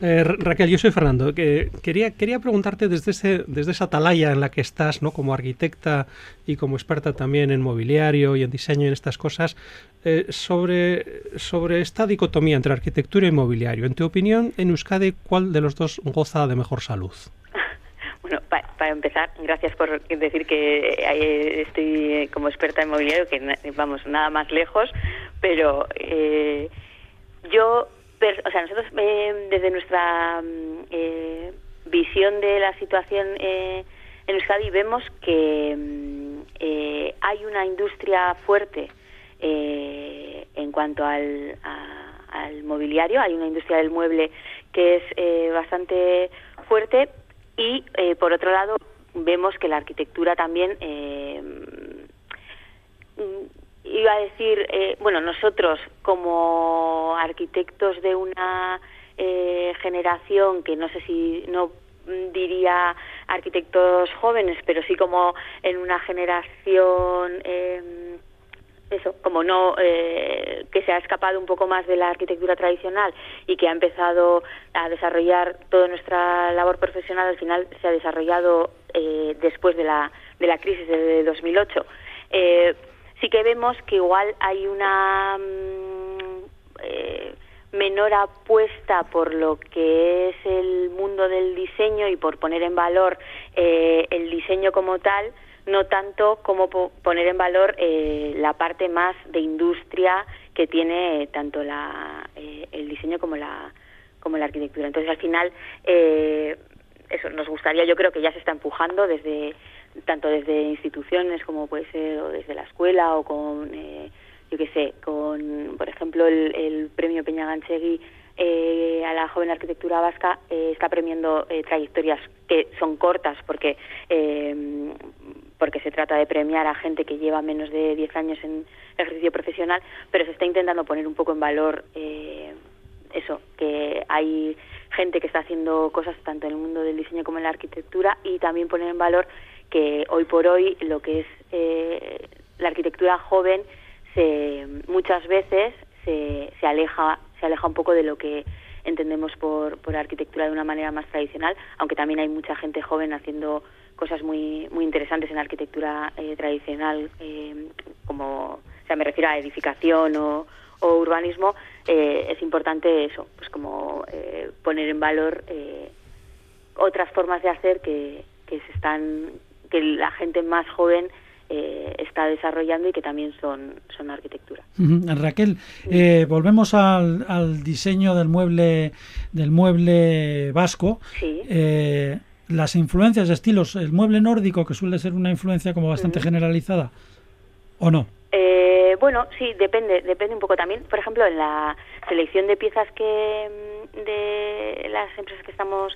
Eh, Raquel, yo soy Fernando. Que quería, quería preguntarte desde, ese, desde esa atalaya en la que estás, ¿no? Como arquitecta y como experta también en mobiliario y en diseño y en estas cosas, eh, sobre, sobre esta dicotomía entre arquitectura y mobiliario. En tu opinión, en Euskadi, ¿cuál de los dos goza de mejor salud? [LAUGHS] Bueno, pa para empezar, gracias por decir que estoy como experta en mobiliario, que vamos, nada más lejos, pero eh, yo, o sea, nosotros eh, desde nuestra eh, visión de la situación eh, en Euskadi vemos que eh, hay una industria fuerte eh, en cuanto al, al mobiliario. Hay una industria del mueble que es eh, bastante fuerte y, eh, por otro lado, vemos que la arquitectura también, eh, iba a decir, bueno, nosotros como arquitectos de una generación que no sé si no diría arquitectos jóvenes, pero sí como en una generación eso, como no, eh, que se ha escapado un poco más de la arquitectura tradicional y que ha empezado a desarrollar toda nuestra labor profesional, al final se ha desarrollado eh, después de la, de la crisis de 2008. Eh, sí que vemos que igual hay una mm, menor apuesta por lo que es el mundo del diseño y por poner en valor el diseño como tal, no tanto como poner en valor eh, la parte más de industria que tiene tanto la, eh, el diseño como la, como la arquitectura. Entonces, al final, eh, eso nos gustaría, yo creo que ya se está empujando desde tanto desde instituciones como puede ser o desde la escuela o con, yo qué sé, con, por ejemplo, el, el premio Peña Ganchegui eh, a la joven arquitectura vasca eh, está premiando eh, trayectorias que son cortas porque eh, porque se trata de premiar a gente que lleva menos de 10 años en ejercicio profesional, pero se está intentando poner un poco en valor eso, que hay gente que está haciendo cosas tanto en el mundo del diseño como en la arquitectura y también poner en valor que hoy por hoy lo que es la arquitectura joven se muchas veces se, se aleja se aleja un poco de lo que entendemos por, por arquitectura de una manera más tradicional, aunque también hay mucha gente joven haciendo cosas muy muy interesantes en arquitectura eh, tradicional, eh, como, o sea, me refiero a edificación o, urbanismo, eh, es importante eso, pues como poner en valor otras formas de hacer que, que se están, que la gente más joven eh, está desarrollando y que también son, son arquitectura. Raquel, eh, volvemos al, diseño del mueble del mueble vasco. Eh, las influencias de estilos, el mueble nórdico, que suele ser una influencia como bastante generalizada, ¿o no? bueno, sí, depende, depende un poco también. Por ejemplo, en la selección de piezas que mm, de las empresas que estamos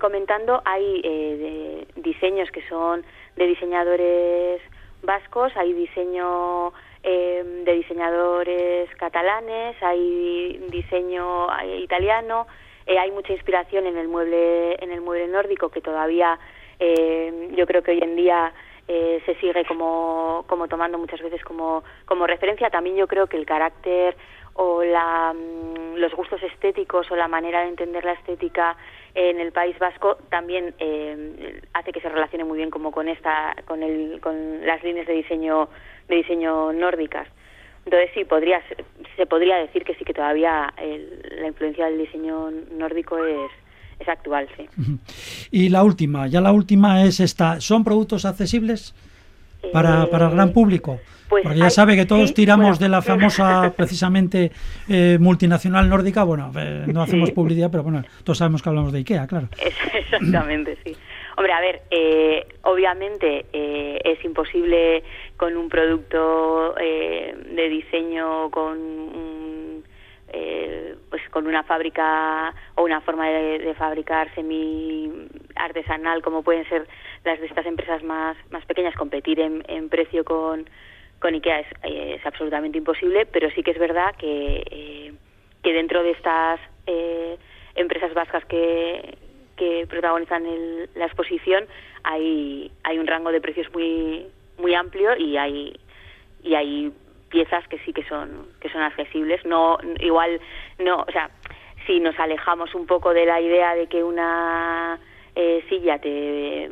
comentando hay diseños que son de diseñadores vascos, hay diseño eh, de diseñadores catalanes, hay diseño italiano, eh, hay mucha inspiración en el mueble en el mueble nórdico que todavía eh, yo creo que hoy en día se sigue como, como tomando muchas veces como, como referencia. También yo creo que el carácter o la, mm, los gustos estéticos o la manera de entender la estética en el País Vasco también eh, hace que se relacione muy bien como con esta con el con las líneas de diseño de diseño nórdicas. Entonces sí podría se podría decir que sí que todavía la influencia del diseño nórdico es es actual sí. Y la última ya la última es esta. Son productos accesibles para, para el gran público pues Porque ya sabe que todos tiramos de la famosa, [LAUGHS] precisamente, eh, multinacional nórdica. Bueno, eh, no hacemos publicidad, pero bueno, todos sabemos que hablamos de IKEA, claro. Exactamente, sí. Hombre, a ver, eh, obviamente es imposible con un producto de diseño con pues con una fábrica o una forma de, fabricar semi artesanal como pueden ser las de estas empresas más más pequeñas competir en precio con con IKEA eh, es, absolutamente imposible, pero sí que es verdad que, eh, que dentro de estas eh, empresas vascas que, que protagonizan la exposición hay, hay un rango de precios muy, muy amplio y hay, y hay piezas que sí que son, que son accesibles. No, igual, no, o sea, si nos alejamos un poco de la idea de que una silla te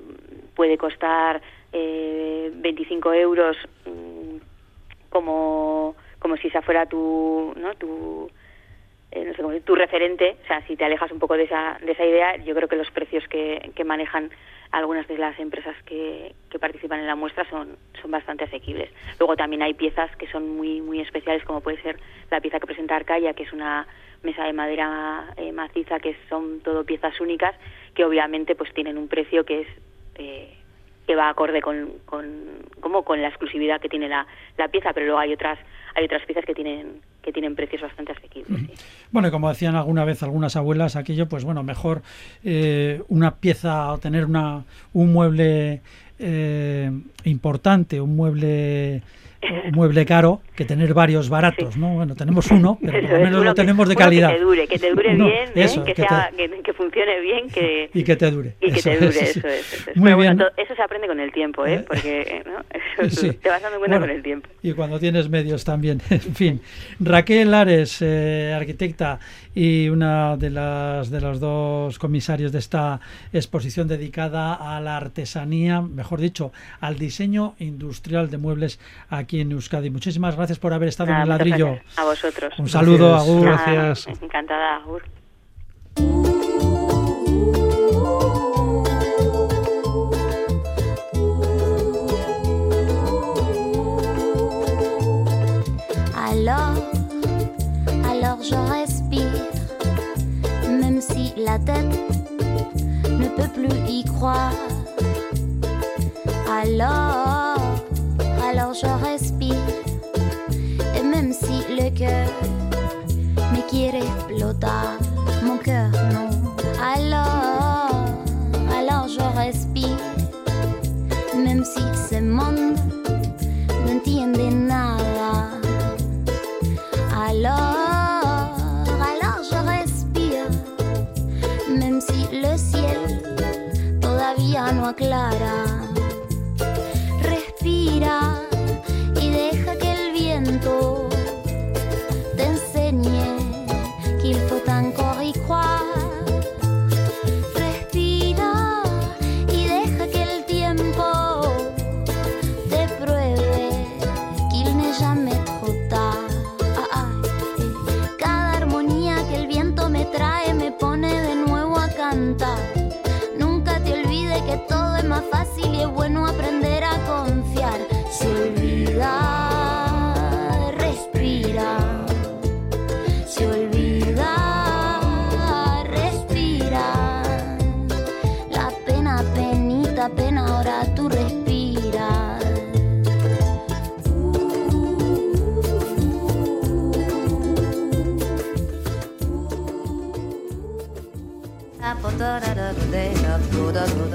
puede costar eh, 25 euros mm, como, como si esa fuera tu, ¿no? tu, eh, no sé cómo, tu referente, o sea, si te alejas un poco de esa, de esa idea, yo creo que los precios que, que manejan algunas de las empresas que, que participan en la muestra son, son bastante asequibles. Luego también hay piezas que son muy, muy especiales, como puede ser la pieza que presenta Arcaya, que es una mesa de madera eh, maciza, que son todo piezas únicas, que obviamente pues tienen un precio que es eh, que va acorde con, con como con la exclusividad que tiene la, la pieza, pero luego hay otras hay otras piezas que tienen que tienen precios bastante asequibles. Sí. Bueno, y como decían alguna vez algunas abuelas, aquello, pues bueno, mejor eh, una pieza o tener una, un mueble eh, importante, un mueble un mueble caro que tener varios baratos, Sí. ¿no? Bueno, tenemos uno, pero Eso por lo [LAUGHS] menos lo que- tenemos de calidad. Que te dure, que te dure bien, ¿eh? eso, que, sea, que, que funcione bien, que, [LAUGHS] Y que te dure. y que Eso te dure, es, sí. eso es. Eso es. Muy Pero bien. bueno, eso se aprende con el tiempo, ¿eh? Eh, Porque ¿no? [LAUGHS] Eso Sí. te vas dando cuenta Bueno, con el tiempo. Y cuando tienes medios también. En fin, Raquel Ares, eh, arquitecta y una de las de los dos comisarios de esta exposición dedicada a la artesanía, mejor dicho, al diseño industrial de muebles aquí en Euskadi. Muchísimas gracias por haber estado Nada, en el ladrillo. A vosotros. Un saludo, Gracias. Agur. Gracias. Encantada, Agur.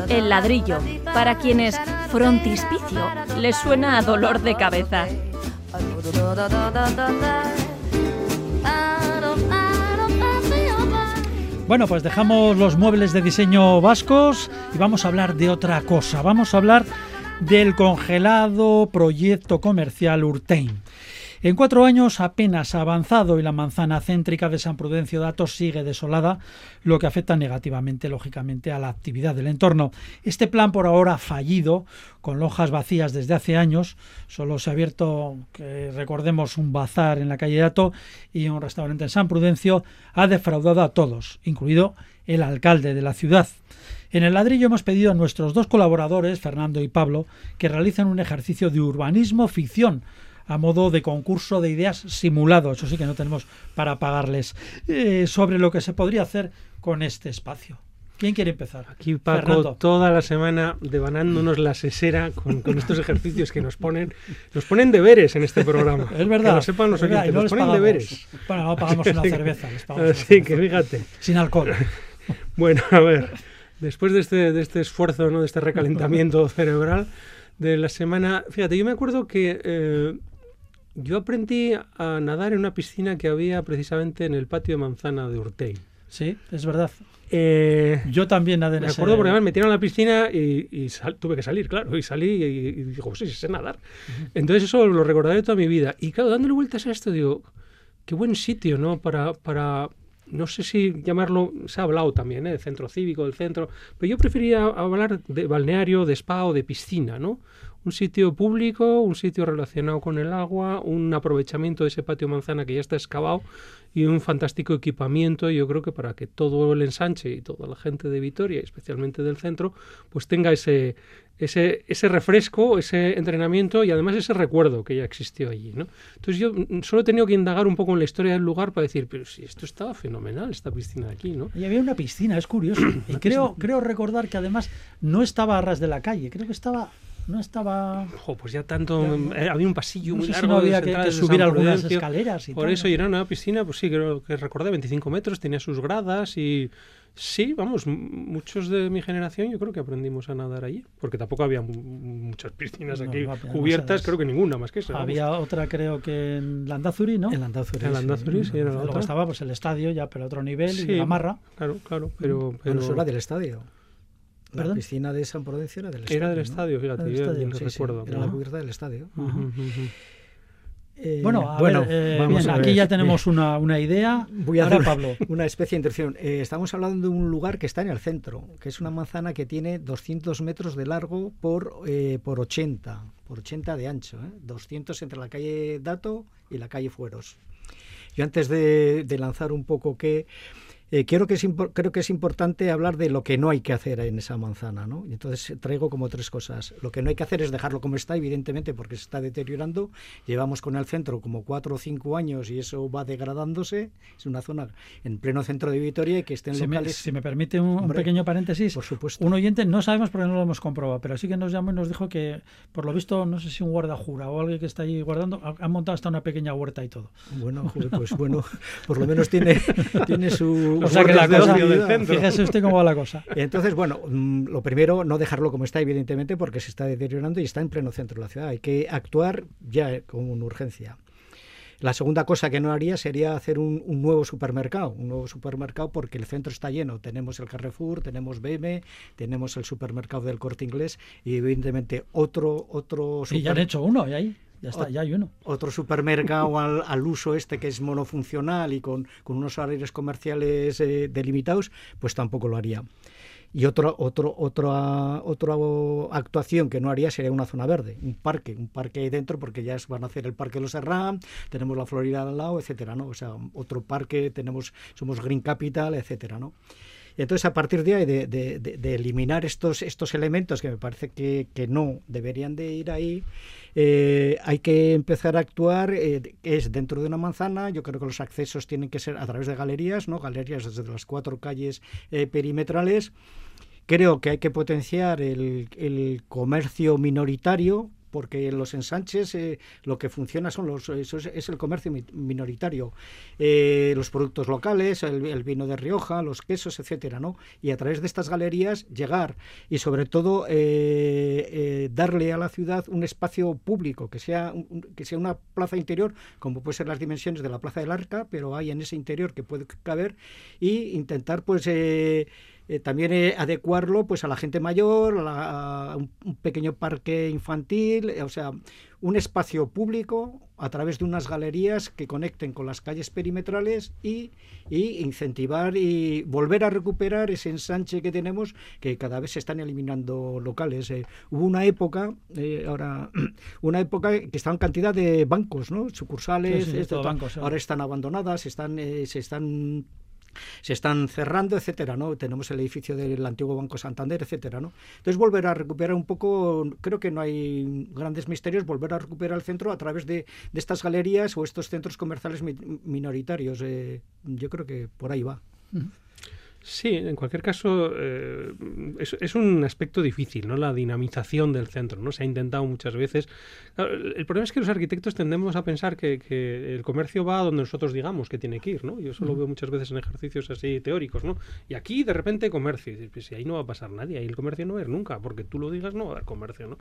El ladrillo, para quienes frontispicio les suena a dolor de cabeza. Bueno, pues dejamos los muebles de diseño vascos y vamos a hablar de otra cosa. Vamos a hablar del congelado proyecto comercial Urtein. En cuatro años apenas ha avanzado y la manzana céntrica de San Prudencio Datos sigue desolada, lo que afecta negativamente, lógicamente, a la actividad del entorno. Este plan por ahora fallido, con lojas vacías desde hace años, solo se ha abierto, que recordemos, un bazar en la calle Dato y un restaurante en San Prudencio, ha defraudado a todos, incluido el alcalde de la ciudad. En el ladrillo hemos pedido a nuestros dos colaboradores, Fernando y Pablo, que realicen un ejercicio de urbanismo ficción a modo de concurso de ideas simulado, eso sí que no tenemos para pagarles, eh, sobre lo que se podría hacer con este espacio. ¿Quién quiere empezar? Aquí Paco Fernando. toda la semana devanándonos la sesera con, con estos ejercicios que nos ponen. Nos ponen deberes en este programa. Es verdad. Que lo sepan los oyentes. no nos ponen pagamos. deberes. Bueno, no pagamos una [LAUGHS] cerveza. les pagamos una Así cerveza. que fíjate. Sin alcohol. [LAUGHS] Bueno, a ver, después de este, de este esfuerzo, ¿no? de este recalentamiento [LAUGHS] cerebral de la semana, fíjate, yo me acuerdo que eh, yo aprendí a nadar en una piscina que había precisamente en el patio de manzana de Urtei. Sí, es verdad. Eh, Yo también nadé en me ese- acuerdo porque además me metieron a la piscina y, y sal- tuve que salir, claro, y salí y, y digo, sí, sí, sé nadar. Entonces eso lo recordaré toda mi vida. Y claro, dándole vueltas a esto, digo, qué buen sitio, ¿no? Para, para no sé si llamarlo, se ha hablado también, ¿eh? de centro cívico, del centro, pero yo prefería hablar de balneario, de spa o de piscina, ¿no? Un sitio público, un sitio relacionado con el agua, un aprovechamiento de ese patio manzana que ya está excavado y un fantástico equipamiento. Yo creo que para que todo el ensanche y toda la gente de Vitoria, especialmente del centro, pues tenga ese, ese, ese refresco, ese entrenamiento y además ese recuerdo que ya existió allí. ¿no? Entonces yo solo he tenido que indagar un poco en la historia del lugar para decir, pero si esto estaba fenomenal, esta piscina de aquí, ¿no? Y había una piscina, es curioso. [COUGHS] y creo, creo recordar que además no estaba a ras de la calle, creo que estaba no estaba. Ojo, pues ya tanto. Eh, había un pasillo muy no sé largo. Si no había que, que subir algunas escaleras y Por tal, eso, ¿no? y era una piscina, pues sí, creo que recordé, 25 metros, tenía sus gradas y. Sí, vamos, muchos de mi generación yo creo que aprendimos a nadar allí, porque tampoco había mu- muchas piscinas No, aquí no cubiertas, creo que ninguna más que esa. vamos. Había otra, creo que en Landazuri, ¿no? En Landazuri. En Landazuri, sí, era la Luego otra. estaba pues el estadio ya, pero a otro nivel, Sí. y la marra. Claro, claro, pero. pero Bueno, eso era del estadio. La ¿Perdón? piscina de San Prudencio era del estadio. Era del ¿no? estadio, fíjate, Era del yo estadio, sí, recuerdo. era la cubierta del estadio. Eh, Bueno, a bueno, ver, eh, bien, aquí ya tenemos una, una idea. Voy a Ahora, hacer Pablo. [LAUGHS] una especie de introducción. Eh, estamos hablando de un lugar que está en el centro, que es una manzana que tiene 200 metros de largo por, eh, por 80, por 80 de ancho, ¿eh? 200 entre la calle Dato y la calle Fueros. Yo antes de, de lanzar un poco que eh, quiero que es creo que es importante hablar de lo que no hay que hacer en esa manzana, ¿no? Y entonces traigo como tres cosas. Lo que no hay que hacer es dejarlo como está, evidentemente, porque se está deteriorando. Llevamos con el centro como cuatro o cinco años y eso va degradándose. Es una zona en pleno centro de Vitoria y que estén Si me, locales. si me permite un, pequeño paréntesis, por supuesto. un oyente, no sabemos porque no lo hemos comprobado, pero sí que nos llamó y nos dijo que, por lo visto, no sé si un guardajura o alguien que está ahí guardando, ha- han montado hasta una pequeña huerta y todo. Bueno, pues bueno, [LAUGHS] por lo menos tiene, [LAUGHS] tiene su. O sea que la cosa, fíjese usted cómo va la cosa. [LAUGHS] Entonces, bueno, mm, lo primero, no dejarlo como está, evidentemente, porque se está deteriorando y está en pleno centro de la ciudad. Hay que actuar ya con una urgencia. La segunda cosa que no haría sería hacer un, un nuevo supermercado, un nuevo supermercado porque el centro está lleno. Tenemos el Carrefour, tenemos BM, tenemos el supermercado del Corte Inglés y evidentemente otro otro Y ya han super- hecho uno, y ahí, ya está, Ot- ya hay uno. otro supermercado [LAUGHS] al, al uso este que es monofuncional y con, con unos horarios comerciales eh, delimitados, pues tampoco lo haría. Y otro, otro, otra, otra actuación que no haría sería una zona verde, un parque, un parque ahí dentro, porque ya es- van a hacer el parque de los Serram, tenemos la Florida al lado, etcétera, ¿no? O sea, otro parque, tenemos, somos Green Capital, etcétera, ¿no? Entonces, a partir de ahí, de, de- de- de eliminar estos, estos elementos que me parece que, que no deberían de ir ahí, eh, hay que empezar a actuar, eh, es dentro de una manzana, yo creo que los accesos tienen que ser a través de galerías, ¿no? Galerías desde las cuatro calles eh, perimetrales. Creo que hay que potenciar el, el comercio minoritario, porque en los ensanches eh, lo que funciona son los es, es el comercio mi- minoritario. Eh, los productos locales el, vino de Rioja los quesos etcétera no y a través de estas galerías llegar y sobre todo eh, eh, darle a la ciudad un espacio público que sea un- que sea una plaza interior como puede ser las dimensiones de la plaza del Arca pero hay en ese interior que puede caber y intentar pues eh, también eh, adecuarlo pues a la gente mayor, a, la- a un, un pequeño parque infantil, eh, o sea, un espacio público a través de unas galerías que conecten con las calles perimetrales y, y incentivar y volver a recuperar ese ensanche que tenemos que cada vez se están eliminando locales. Hubo una época, ahora, [CLEARS THROAT] una época que estaban cantidad de bancos, ¿no? Sucursales, Sí, esto, bancos, sí. ahora están abandonadas, están, se están se están cerrando, etcétera, ¿no? Tenemos el edificio del antiguo Banco Santander, etcétera, ¿no? Entonces volver a recuperar un poco, creo que no hay grandes misterios, volver a recuperar el centro a través de, de estas galerías o estos centros comerciales mi- minoritarios. eh, yo creo que por ahí va. Sí, en cualquier caso, eh, es, es un aspecto difícil, ¿no? La dinamización del centro, ¿no? Se ha intentado muchas veces. El problema es que los arquitectos tendemos a pensar que, que el comercio va a donde nosotros digamos que tiene que ir, ¿no? Yo eso lo veo muchas veces en ejercicios así teóricos, ¿no? Y aquí, de repente, comercio. Y pues si ahí no va a pasar nadie, ahí el comercio no va a ir nunca, porque tú lo digas, no va a haber comercio, ¿no?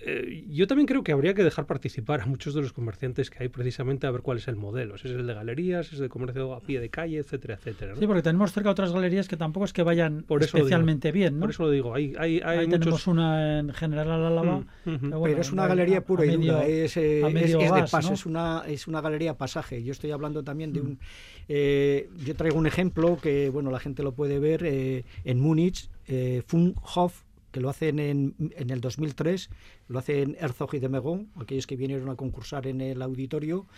Eh, yo también creo que habría que dejar participar a muchos de los comerciantes que hay precisamente a ver cuál es el modelo. Si es el de galerías, si es el de comercio a pie de calle, etcétera, etcétera. ¿no? Sí, porque tenemos cerca otras galerías que tampoco es que vayan Por digo. especialmente bien, ¿no? Por eso lo digo, hay, hay, hay Ahí muchos... tenemos una en General Álava. Mm, bueno, Pero es una galería a- pura y medio- dura, es, eh, a es- de gas, paso, ¿no? es, una, es una galería pasaje. Yo estoy hablando también de Mm. un... eh, yo traigo un ejemplo que, bueno, la gente lo puede ver eh, en Múnich, eh, Funkhof que lo hacen en, en el 2003, lo hacen Herzog y de Megón, aquellos que vinieron a concursar en el auditorio,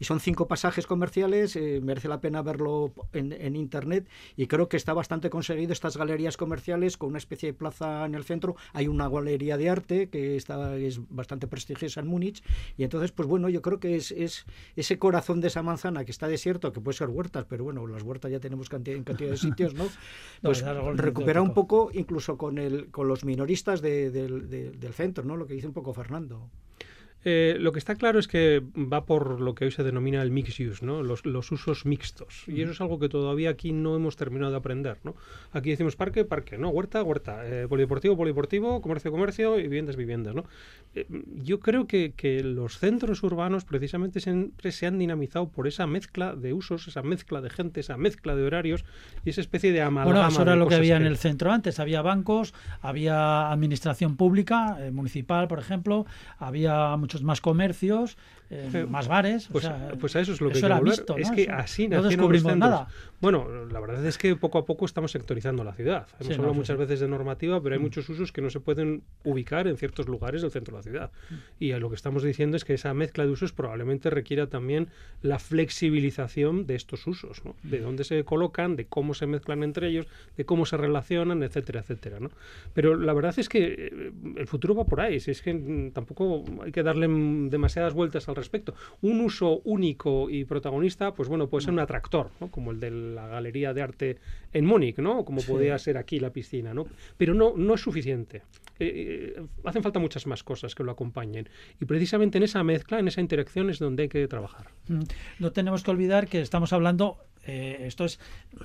y son cinco pasajes comerciales, eh, merece la pena verlo en, en, internet, y creo que está bastante conseguido estas galerías comerciales con una especie de plaza en el centro, hay una galería de arte que está, es bastante prestigiosa en Múnich, y entonces, pues bueno, yo creo que es, es ese corazón de esa manzana que está desierto, que puede ser huertas, pero bueno, las huertas ya tenemos cantidad, en cantidad de sitios, ¿no? [LAUGHS] Pues no, recupera un poco, incluso con, el, con los minoristas de, de, de, del centro, ¿no? Lo que dice un poco Fernando. Eh, lo que está claro es que va por lo que hoy se denomina el mixed use, ¿no? los, los usos mixtos. Y eso es algo que todavía aquí no hemos terminado de aprender. ¿no? Aquí decimos parque, parque, ¿no? huerta, huerta, eh, polideportivo, polideportivo, comercio, comercio y viviendas, viviendas. ¿no? Eh, yo creo que, que, los centros urbanos precisamente siempre se han dinamizado por esa mezcla de usos, esa mezcla de gente, esa mezcla de horarios y esa especie de amalgama. Bueno, eso era lo que había en el centro antes. Había bancos, había administración pública, municipal, por ejemplo, había muchos más comercios, eh, más bares. Pues, o sea, pues a eso es lo que eso era volver. mixto, Es ¿no? que Eso- así no descubrimos nada. Bueno, la verdad es que poco a poco estamos sectorizando la ciudad. Hemos Sí, hablado no, muchas sí. veces de normativa, pero hay Mm. muchos usos que no se pueden ubicar en ciertos lugares del centro de la ciudad. Y a lo que estamos diciendo es que esa mezcla de usos probablemente requiera también la flexibilización de estos usos, ¿no? de dónde se colocan, de cómo se mezclan entre ellos, de cómo se relacionan, etcétera, etcétera. ¿no? Pero la verdad es que eh, el futuro va por ahí. Si es que mm, tampoco hay que darle mm, demasiadas vueltas al respecto. Un uso único y protagonista, pues bueno, puede ser un atractor, ¿no? como el de la Galería de Arte en Múnich, ¿no? Como podría ser aquí la piscina, ¿no? Pero no, no es suficiente. Eh, eh, hacen falta muchas más cosas que lo acompañen. Y precisamente en esa mezcla, en esa interacción es donde hay que trabajar. Mm, No tenemos que olvidar que estamos hablando, eh, esto es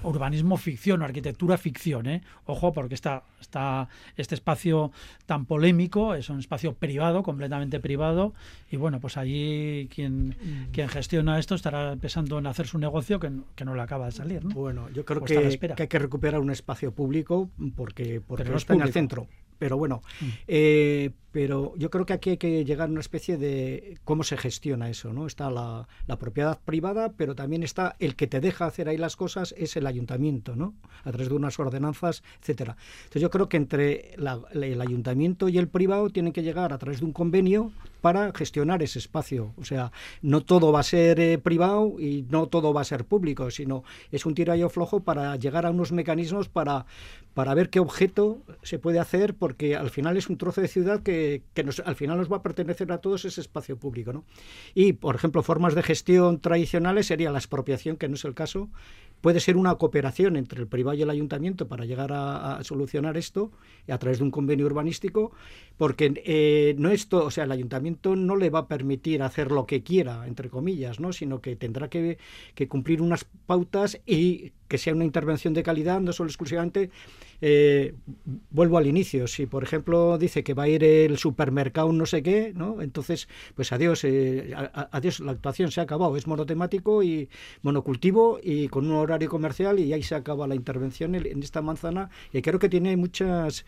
urbanismo ficción, arquitectura ficción, ¿eh? Ojo, porque está, está este espacio tan polémico, es un espacio privado, completamente privado, y bueno, pues allí quien, quien gestiona esto estará pensando en hacer su negocio que, no- que no le acaba de salir, ¿no? Bueno, yo creo O que, hay que recuperar un espacio público porque, porque Pero no es está en el centro. Pero bueno, Mm. eh, pero yo creo que aquí hay que llegar a una especie de cómo se gestiona eso, ¿no? Está la, la propiedad privada, pero también está el que te deja hacer ahí las cosas es el ayuntamiento, ¿no? A través de unas ordenanzas, etcétera. Entonces yo creo que entre la- el ayuntamiento y el privado tienen que llegar a través de un convenio para gestionar ese espacio. O sea, no todo va a ser eh, privado y no todo va a ser público, sino es un tirayo flojo para llegar a unos mecanismos para, para ver qué objeto se puede hacer, porque al final es un trozo de ciudad que, que al final nos va a pertenecer a todos ese espacio público. ¿no? Y, por ejemplo, formas de gestión tradicionales sería la expropiación, que no es el caso. Puede ser una cooperación entre el privado y el ayuntamiento para llegar a, solucionar esto a través de un convenio urbanístico, porque eh, no esto, o sea, el ayuntamiento no le va a permitir hacer lo que quiera, entre comillas, ¿no? sino que tendrá que cumplir unas pautas y que sea una intervención de calidad, no solo exclusivamente. eh, vuelvo al inicio, si por ejemplo dice que va a ir el supermercado no sé qué, ¿no? entonces pues adiós, eh, adiós, la actuación se ha acabado, es monotemático y monocultivo y con un horario comercial y ahí se acaba la intervención en, en esta manzana y creo que tiene muchas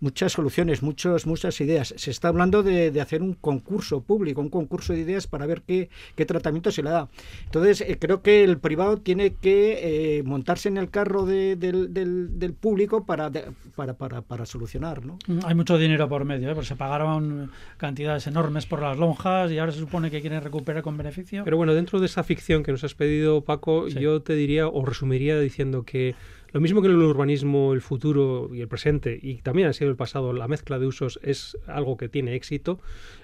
muchas soluciones, muchos, muchas ideas. Se está hablando de, de hacer un concurso público, un concurso de ideas para ver qué, qué tratamiento se le da. Entonces, eh, creo que el privado tiene que eh, montarse en el carro de- del, del- del público para, de- para, para, para solucionar, ¿no? Mm, Hay mucho dinero por medio, ¿eh? porque se pagaron cantidades enormes por las lonjas y ahora se supone que quieren recuperar con beneficio. Pero bueno, dentro de esa ficción que nos has pedido, Paco, Sí. yo te diría o resumiría diciendo que lo mismo que en el urbanismo, el futuro y el presente, y también ha sido el pasado, la mezcla de usos es algo que tiene éxito.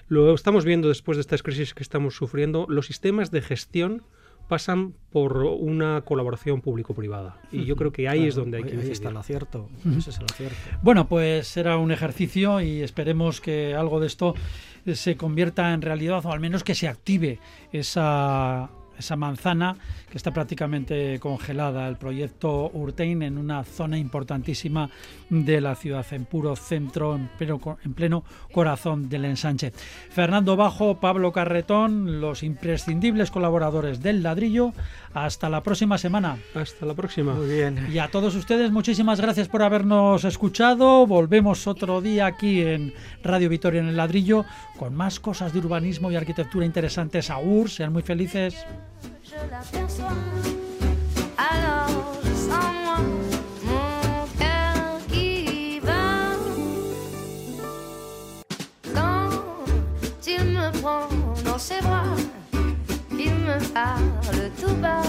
Lo estamos viendo después de estas crisis que estamos sufriendo. Los sistemas de gestión pasan por una colaboración público-privada. Y yo creo que ahí es Claro, donde hay que ahí está el acierto. Ese es el acierto. Bueno, pues será un ejercicio y esperemos que algo de esto se convierta en realidad o al menos que se active esa, esa manzana que está prácticamente congelada, el proyecto Urtein en una zona importantísima de la ciudad, en puro centro, en pleno, en pleno corazón del ensanche. Fernando Bajo, Pablo Carretón, los imprescindibles colaboradores del ladrillo. Hasta la próxima semana. Hasta la próxima. Muy bien. Y a todos ustedes, muchísimas gracias por habernos escuchado. Volvemos otro día aquí en Radio Vitoria en el Ladrillo con más cosas de urbanismo y arquitectura interesantes a UR. Sean muy felices. dans ses bras, il me parle tout bas.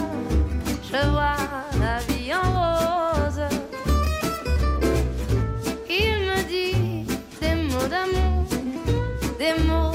Je vois la vie en rose. Des